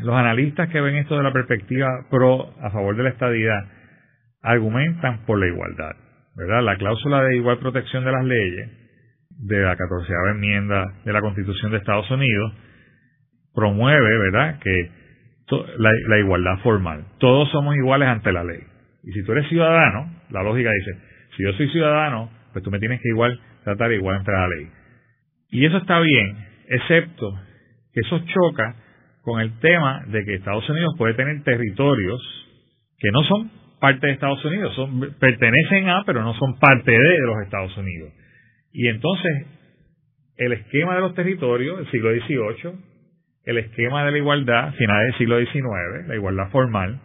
los analistas que ven esto de la perspectiva pro a favor de la estadidad argumentan por la igualdad, ¿verdad? La cláusula de igual protección de las leyes de la catorceava enmienda de la Constitución de Estados Unidos promueve, ¿verdad?, que la, igualdad formal. Todos somos iguales ante la ley. Y si tú eres ciudadano, la lógica dice, si yo soy ciudadano, pues tú me tienes que igual tratar igual ante la ley. Y eso está bien, excepto que eso choca con el tema de que Estados Unidos puede tener territorios que no son parte de Estados Unidos, son, pertenecen a, pero no son parte de los Estados Unidos. Y entonces, el esquema de los territorios del siglo XVIII, el esquema de la igualdad, finales del siglo XIX, la igualdad formal,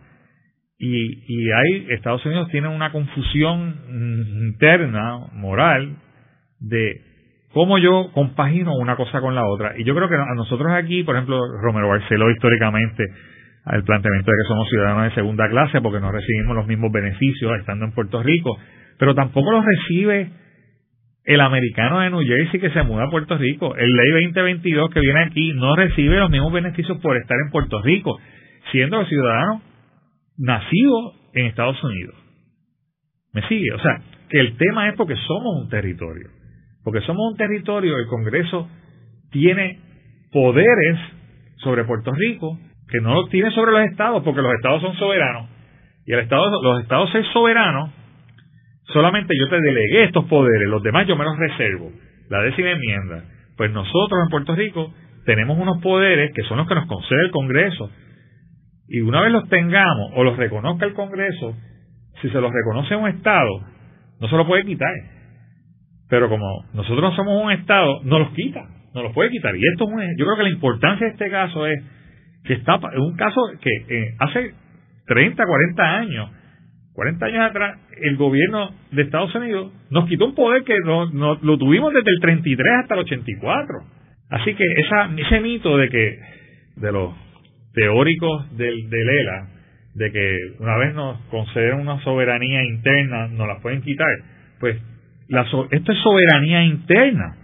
y, y ahí Estados Unidos tiene una confusión interna, moral, de cómo yo compagino una cosa con la otra. Y yo creo que a nosotros aquí, por ejemplo, Romero Barceló históricamente, al planteamiento de que somos ciudadanos de segunda clase porque no recibimos los mismos beneficios estando en Puerto Rico, pero tampoco los recibe el americano de New Jersey que se muda a Puerto Rico. El ley 2022 que viene aquí no recibe los mismos beneficios por estar en Puerto Rico, siendo ciudadano nacido en Estados Unidos. ¿Me sigue? O sea, que el tema es porque somos un territorio. Porque somos un territorio, el Congreso tiene poderes sobre Puerto Rico que no los tiene sobre los estados, porque los estados son soberanos. Y el estado, los estados es soberano solamente yo te delegué estos poderes, los demás yo me los reservo. La décima enmienda. Pues nosotros en Puerto Rico tenemos unos poderes que son los que nos concede el Congreso. Y una vez los tengamos o los reconozca el Congreso, si se los reconoce un Estado, no se los puede quitar. Pero como nosotros no somos un Estado, no los quita, no los puede quitar. Y esto es yo creo que la importancia de este caso es que está en un caso que eh, hace 30, 40 años 40 años atrás, el gobierno de Estados Unidos nos quitó un poder que no, lo tuvimos desde el 33 hasta el 84. Así que esa, ese mito de que, de los teóricos del, del ELA, de que una vez nos conceden una soberanía interna, nos la pueden quitar, pues la, esto es soberanía interna.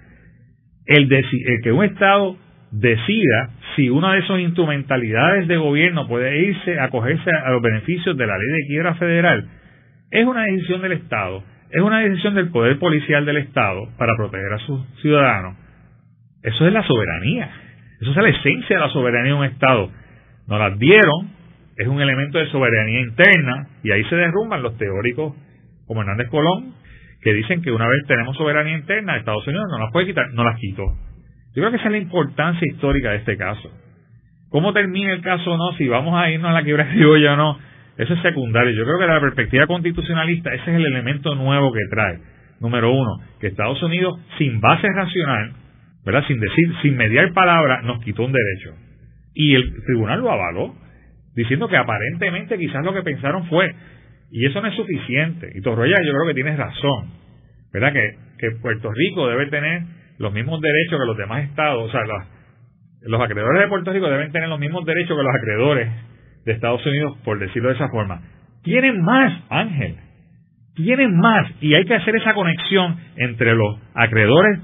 El, el que un Estado decida si una de esas instrumentalidades de gobierno puede irse a acogerse a los beneficios de la ley de quiebra federal, es una decisión del Estado, es una decisión del poder policial del Estado para proteger a sus ciudadanos. Eso es la soberanía, eso es la esencia de la soberanía de un Estado. Nos la dieron, es un elemento de soberanía interna y ahí se derrumban los teóricos como Hernández Colón, que dicen que una vez tenemos soberanía interna, Estados Unidos no las puede quitar, no las quitó. Yo creo que esa es la importancia histórica de este caso. ¿Cómo termina el caso o no? Si vamos a irnos a la quiebra criolla o no, eso es secundario. Yo creo que la perspectiva constitucionalista, ese es el elemento nuevo que trae. Número uno, que Estados Unidos, sin base racional, ¿verdad? Sin decir, sin mediar palabra, nos quitó un derecho. Y el tribunal lo avaló, diciendo que aparentemente quizás lo que pensaron fue, y eso no es suficiente. Y Torroya, yo creo que tienes razón, ¿verdad? Que Puerto Rico debe tener los mismos derechos que los demás estados, o sea, los, acreedores de Puerto Rico deben tener los mismos derechos que los acreedores de Estados Unidos, por decirlo de esa forma. Tienen más, Ángel, tienen más, y hay que hacer esa conexión entre los acreedores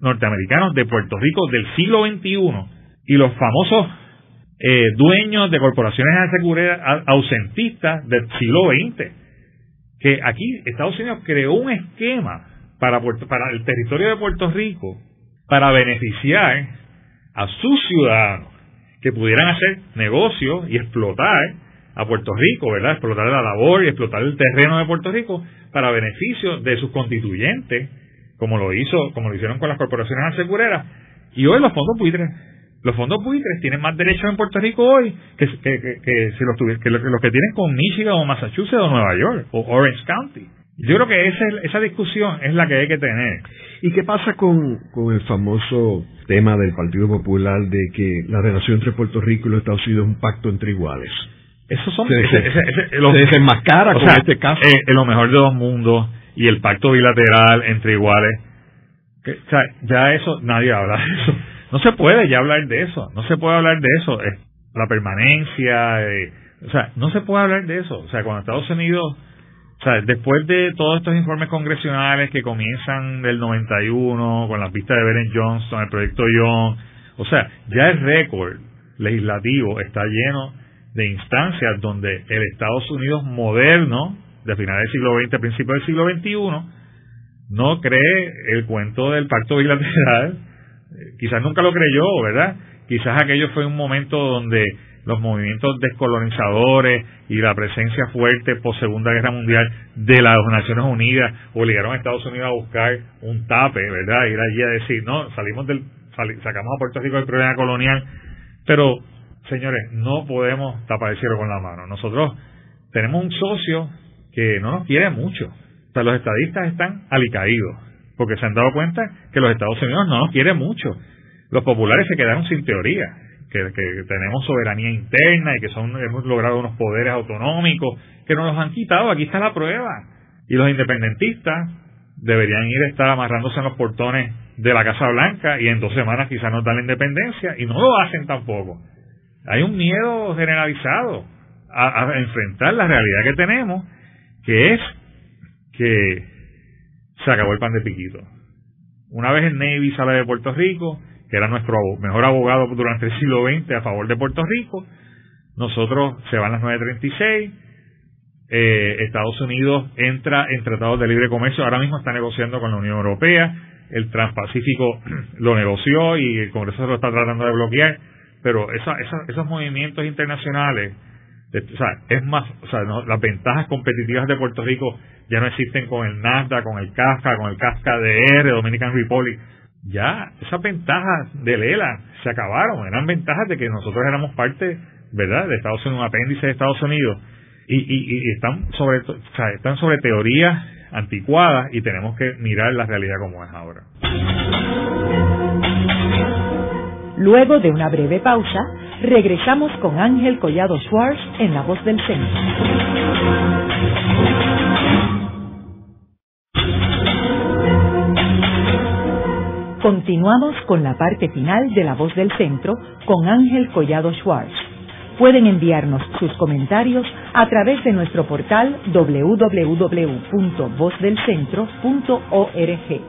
norteamericanos de Puerto Rico del siglo XXI y los famosos eh, dueños de corporaciones de seguridad ausentistas del siglo XX. Que aquí Estados Unidos creó un esquema para, para el territorio de Puerto Rico para beneficiar a sus ciudadanos que pudieran hacer negocios y explotar a Puerto Rico, ¿verdad? Explotar la labor y explotar el terreno de Puerto Rico para beneficio de sus constituyentes, como lo hizo, como lo hicieron con las corporaciones asegureras. Y hoy los fondos buitres, los fondos buitres tienen más derechos en Puerto Rico hoy que, que, que, si los, que los que tienen con Michigan o Massachusetts o Nueva York o Orange County. Yo creo que esa, esa discusión es la que hay que tener. ¿Y qué pasa con, con el famoso tema del Partido Popular de que la relación entre Puerto Rico y los Estados Unidos es un pacto entre iguales? Eso son, se, ese, ese, se desenmascara con este caso. Eh, en lo mejor de dos mundos y el pacto bilateral entre iguales. Que, o sea, ya eso, nadie habla de eso. No se puede ya hablar de eso. No se puede hablar de eso. la permanencia. Eh, o sea, no se puede hablar de eso. O sea, cuando Estados Unidos O sea, después de todos estos informes congresionales que comienzan del 91 con la pista de Beren Johnson, el proyecto Young, o sea, ya el récord legislativo está lleno de instancias donde el Estados Unidos moderno, de finales del siglo XX, principios del siglo XXI, no cree el cuento del pacto bilateral. Quizás nunca lo creyó, ¿verdad? Quizás aquello fue un momento donde los movimientos descolonizadores y la presencia fuerte post Segunda Guerra Mundial de las Naciones Unidas obligaron a Estados Unidos a buscar un tape, ¿verdad? Ir allí a decir, no, salimos del, sacamos a Puerto Rico del problema colonial, pero señores, no podemos tapar el cielo con la mano. Nosotros tenemos un socio que no nos quiere mucho. O sea, los estadistas están alicaídos, porque se han dado cuenta que los Estados Unidos no nos quiere mucho. Los populares se quedaron sin teoría que, tenemos soberanía interna y que son hemos logrado unos poderes autonómicos que nos los han quitado. Aquí está la prueba. Y los independentistas deberían ir a estar amarrándose en los portones de la Casa Blanca y en dos semanas quizás nos dan la independencia y no lo hacen tampoco. Hay un miedo generalizado a, a enfrentar la realidad que tenemos, que es que se acabó el pan de piquito. Una vez el Navy sale de Puerto Rico, que era nuestro mejor abogado durante el siglo XX a favor de Puerto Rico. Nosotros se van las 9.36. Eh, Estados Unidos entra en tratados de libre comercio. Ahora mismo está negociando con la Unión Europea. El Transpacífico lo negoció y el Congreso se lo está tratando de bloquear. Pero esos movimientos internacionales, o sea, es más, las ventajas competitivas de Puerto Rico ya no existen con el NASDAQ, con el CASCA, con el CASCA DR, Dominican Republic ya esas ventajas de Lela se acabaron. Eran ventajas de que nosotros éramos parte, ¿verdad?, de Estados Unidos, un apéndice de Estados Unidos. Y, y, están sobre o sea, están sobre teorías anticuadas y tenemos que mirar la realidad como es ahora. Luego de una breve pausa, regresamos con Ángel Collado Schwartz en La Voz del Centro. Continuamos con la parte final de La Voz del Centro con Ángel Collado Schwartz. Pueden enviarnos sus comentarios a través de nuestro portal www.vozdelcentro.org.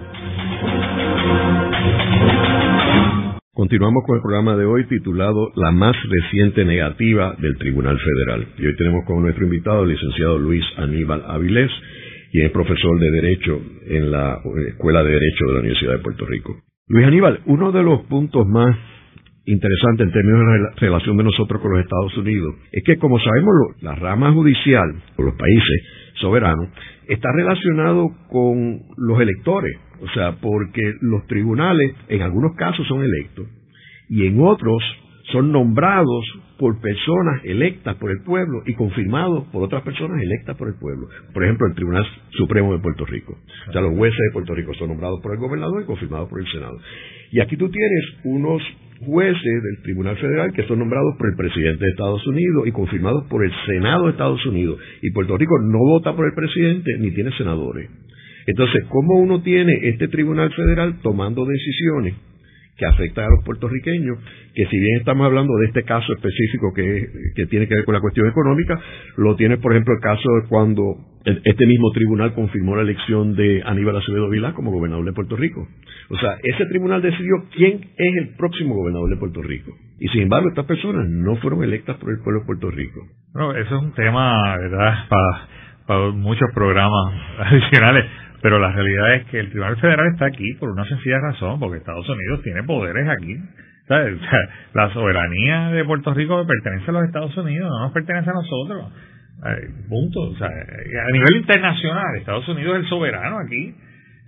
Continuamos con el programa de hoy titulado La más reciente negativa del Tribunal Federal. Y hoy tenemos como nuestro invitado el licenciado Luis Aníbal Avilés, quien es profesor de Derecho en la Escuela de Derecho de la Universidad de Puerto Rico. Luis Aníbal, uno de los puntos más interesantes en términos de la relación de nosotros con los Estados Unidos es que, como sabemos, la rama judicial, o los países soberanos, está relacionado con los electores. O sea, porque los tribunales en algunos casos son electos y en otros son nombrados por personas electas por el pueblo y confirmados por otras personas electas por el pueblo. Por ejemplo, el Tribunal Supremo de Puerto Rico. O sea, los jueces de Puerto Rico son nombrados por el gobernador y confirmados por el Senado. Y aquí tú tienes unos jueces del Tribunal Federal que son nombrados por el presidente de Estados Unidos y confirmados por el Senado de Estados Unidos. Y Puerto Rico no vota por el presidente ni tiene senadores. Entonces, ¿cómo uno tiene este Tribunal Federal tomando decisiones que afecta a los puertorriqueños, que si bien estamos hablando de este caso específico que, tiene que ver con la cuestión económica, lo tiene, por ejemplo, el caso de cuando este mismo tribunal confirmó la elección de Aníbal Acevedo Vilá como gobernador de Puerto Rico. O sea, ese tribunal decidió quién es el próximo gobernador de Puerto Rico. Y sin embargo, estas personas no fueron electas por el pueblo de Puerto Rico. Bueno, eso es un tema, ¿verdad?, para muchos programas adicionales. Pero la realidad es que el Tribunal Federal está aquí por una sencilla razón, porque Estados Unidos tiene poderes aquí. la soberanía de Puerto Rico pertenece a los Estados Unidos, no nos pertenece a nosotros. punto. O sea, a nivel internacional, Estados Unidos es el soberano aquí.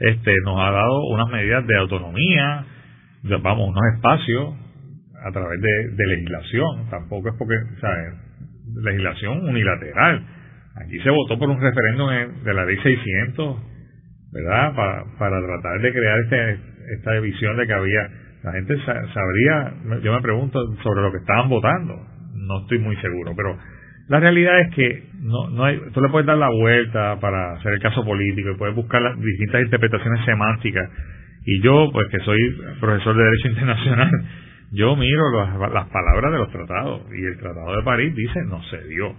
Este, nos ha dado unas medidas de autonomía, vamos, unos espacios a través de, legislación. Tampoco es porque, o legislación unilateral. Aquí se votó por un referéndum de la ley 600 ¿verdad? Para, para tratar de crear este, esta visión de que había, la gente sabría, yo me pregunto sobre lo que estaban votando, no estoy muy seguro, pero la realidad es que no, no hay, tú le puedes dar la vuelta para hacer el caso político y puedes buscar las distintas interpretaciones semánticas. Y yo, pues que soy profesor de Derecho Internacional, yo miro las, las palabras de los tratados y el Tratado de París dice no se dio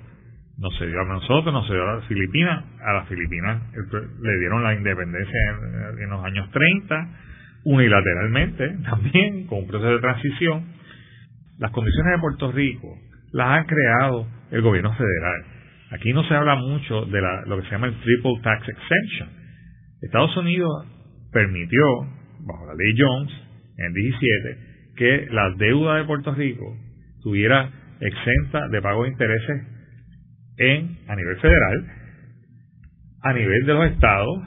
no se dio a nosotros, no se dio a las Filipinas. A las Filipinas le dieron la independencia en, en los años 30, unilateralmente también, con un proceso de transición. Las condiciones de Puerto Rico las ha creado el gobierno federal. Aquí no se habla mucho de la, lo que se llama el Triple Tax Exemption. Estados Unidos permitió, bajo la ley Jones, en el 17, que la deuda de Puerto Rico tuviera exenta de pago de intereses en a nivel federal, a nivel de los estados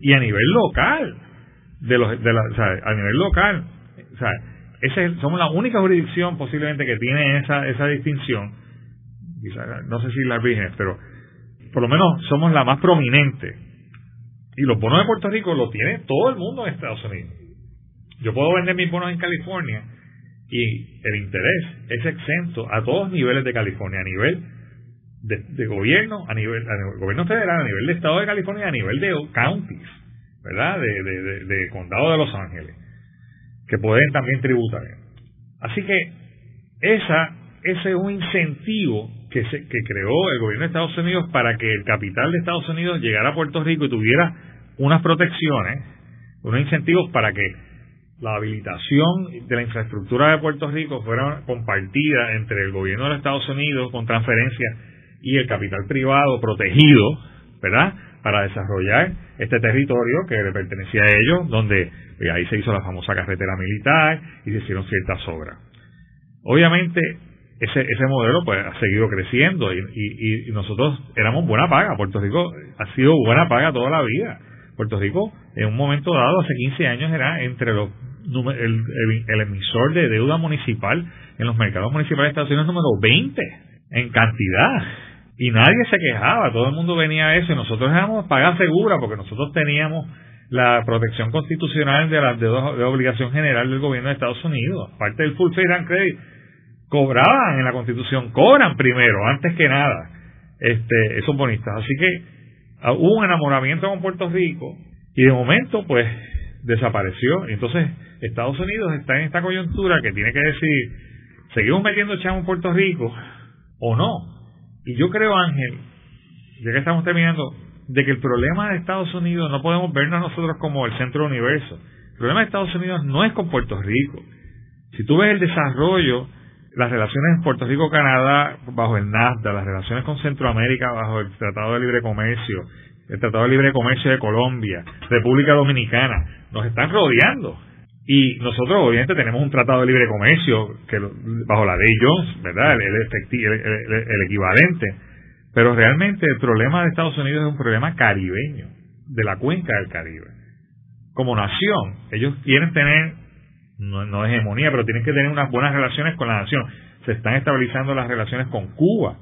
y a nivel local, de los, de la, a nivel local. O sea, ese, somos la única jurisdicción posiblemente que tiene esa, esa distinción. No sé si la virgen, pero por lo menos somos la más prominente. Y los bonos de Puerto Rico lo tiene todo el mundo en Estados Unidos. Yo puedo vender mis bonos en California y el interés es exento a todos niveles de California, a nivel de, gobierno, a nivel, gobierno federal, a nivel de estado de California, a nivel de counties, ¿verdad? De, de, condado de Los Ángeles, que pueden también tributar. Así que esa, ese es un incentivo que, se, que creó el gobierno de Estados Unidos para que el capital de Estados Unidos llegara a Puerto Rico y tuviera unas protecciones, unos incentivos para que la habilitación de la infraestructura de Puerto Rico fuera compartida entre el gobierno de los Estados Unidos con transferencia y el capital privado protegido, ¿verdad? Para desarrollar este territorio que le pertenecía a ellos, donde pues, ahí se hizo la famosa carretera militar y se hicieron ciertas obras. Obviamente, ese, ese modelo pues ha seguido creciendo y, nosotros éramos buena paga. Puerto Rico ha sido buena paga toda la vida. Puerto Rico, en un momento dado, hace 15 años, era entre los el, el, emisor de deuda municipal en los mercados municipales de Estados Unidos número 20 en cantidad. Y nadie se quejaba, todo el mundo venía a eso y nosotros éramos paga segura porque nosotros teníamos la protección constitucional de las deudas de obligación general del gobierno de Estados Unidos. Parte del full fair and credit cobraban en la constitución, cobran primero, antes que nada, este, esos bonistas. Así que ah, hubo un enamoramiento con Puerto Rico y de momento pues desapareció. Entonces Estados Unidos está en esta coyuntura que tiene que decir, ¿seguimos metiendo chavo en Puerto Rico o no? Y yo creo, Ángel, ya que estamos terminando, de que el problema de Estados Unidos no podemos vernos nosotros como el centro del universo. El problema de Estados Unidos no es con Puerto Rico. Si tú ves el desarrollo, las relaciones en Puerto Rico-Canadá bajo el NAFTA, las relaciones con Centroamérica bajo el Tratado de Libre Comercio, el Tratado de Libre Comercio de Colombia, República Dominicana, nos están rodeando. Y nosotros obviamente tenemos un tratado de libre comercio que bajo la ley Jones, ¿verdad? El, equivalente. Pero realmente el problema de Estados Unidos es un problema caribeño, de la cuenca del Caribe. Como nación, ellos quieren tener, no, no hegemonía, pero tienen que tener unas buenas relaciones con la nación. Se están estabilizando las relaciones con Cuba.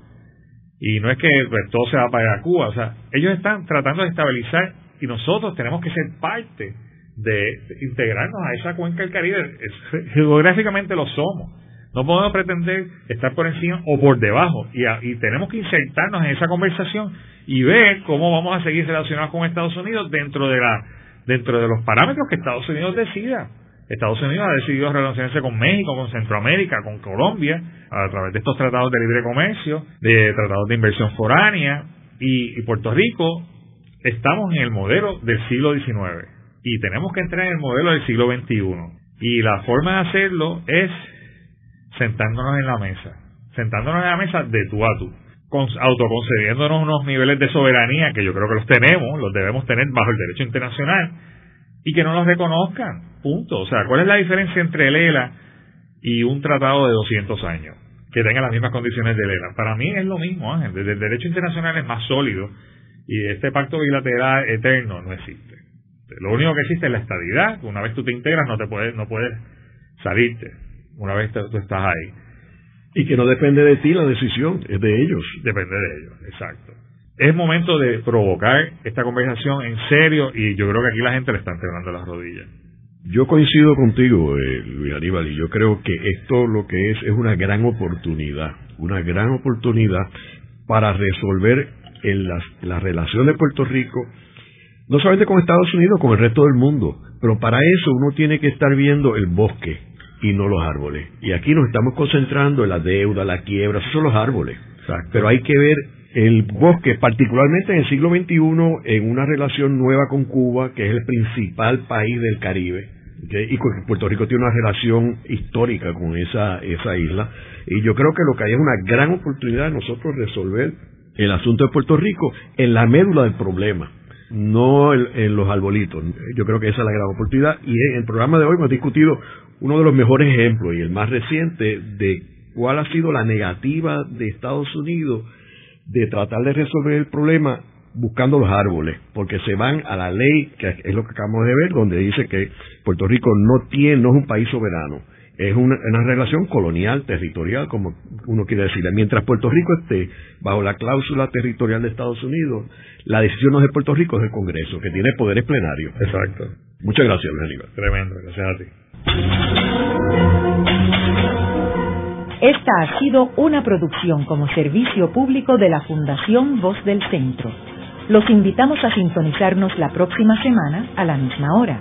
Y no es que pues, todo se va para Cuba. O sea, ellos están tratando de estabilizar y nosotros tenemos que ser parte de integrarnos a esa cuenca del Caribe. geográficamente lo somos. No podemos pretender estar por encima o por debajo. Y, y, tenemos que insertarnos en esa conversación y ver cómo vamos a seguir relacionados con Estados Unidos dentro de la dentro de los parámetros que Estados Unidos decida. Estados Unidos ha decidido relacionarse con México, con Centroamérica, con Colombia, a través de estos tratados de libre comercio, de tratados de inversión foránea, y, y Puerto Rico estamos en el modelo del siglo XIX y tenemos que entrar en el modelo del siglo XXI. Y la forma de hacerlo es sentándonos en la mesa, sentándonos en la mesa de tú a tú, autoconcediéndonos unos niveles de soberanía que yo creo que los tenemos, los debemos tener bajo el derecho internacional, y que no los reconozcan, punto. O sea, ¿cuál es la diferencia entre el ELA y un tratado de 200 años? Que tenga las mismas condiciones del ELA. Para mí es lo mismo, Ángel. El derecho internacional es más sólido y este pacto bilateral eterno no existe. Lo único que existe es la estabilidad. Una vez tú te integras no te puedes, no puedes salirte. Una vez tú estás ahí. Y que no depende de ti la decisión, es de ellos. Depende de ellos, exacto. Es momento de provocar esta conversación en serio y yo creo que aquí la gente le está entregando las rodillas. Yo coincido contigo, eh, Luis Aníbal, y yo creo que esto lo que es es una gran oportunidad, una gran oportunidad para resolver en las, la relación de Puerto Rico no solamente con Estados Unidos, con el resto del mundo. Pero para eso uno tiene que estar viendo el bosque y no los árboles. Y aquí nos estamos concentrando en la deuda, la quiebra, esos son los árboles. Pero hay que ver el bosque, particularmente en el siglo XXI, en una relación nueva con Cuba, que es el principal país del Caribe, y Puerto Rico tiene una relación histórica con esa, esa isla, y yo creo que lo que hay es una gran oportunidad de nosotros resolver el asunto de Puerto Rico en la médula del problema, no en, los arbolitos. Yo creo que esa es la gran oportunidad, y en el programa de hoy hemos discutido uno de los mejores ejemplos y el más reciente de cuál ha sido la negativa de Estados Unidos de tratar de resolver el problema buscando los árboles, porque se van a la ley, que es lo que acabamos de ver, donde dice que Puerto Rico no tiene, no es un país soberano, es una, relación colonial, territorial, como uno quiere decir. Mientras Puerto Rico esté bajo la cláusula territorial de Estados Unidos, la decisión no es de Puerto Rico, es del Congreso, que tiene poderes plenarios. Exacto. Muchas gracias, Luis Aníbal. Tremendo, gracias a ti. Esta ha sido una producción como servicio público de la Fundación Voz del Centro. Los invitamos a sintonizarnos la próxima semana a la misma hora.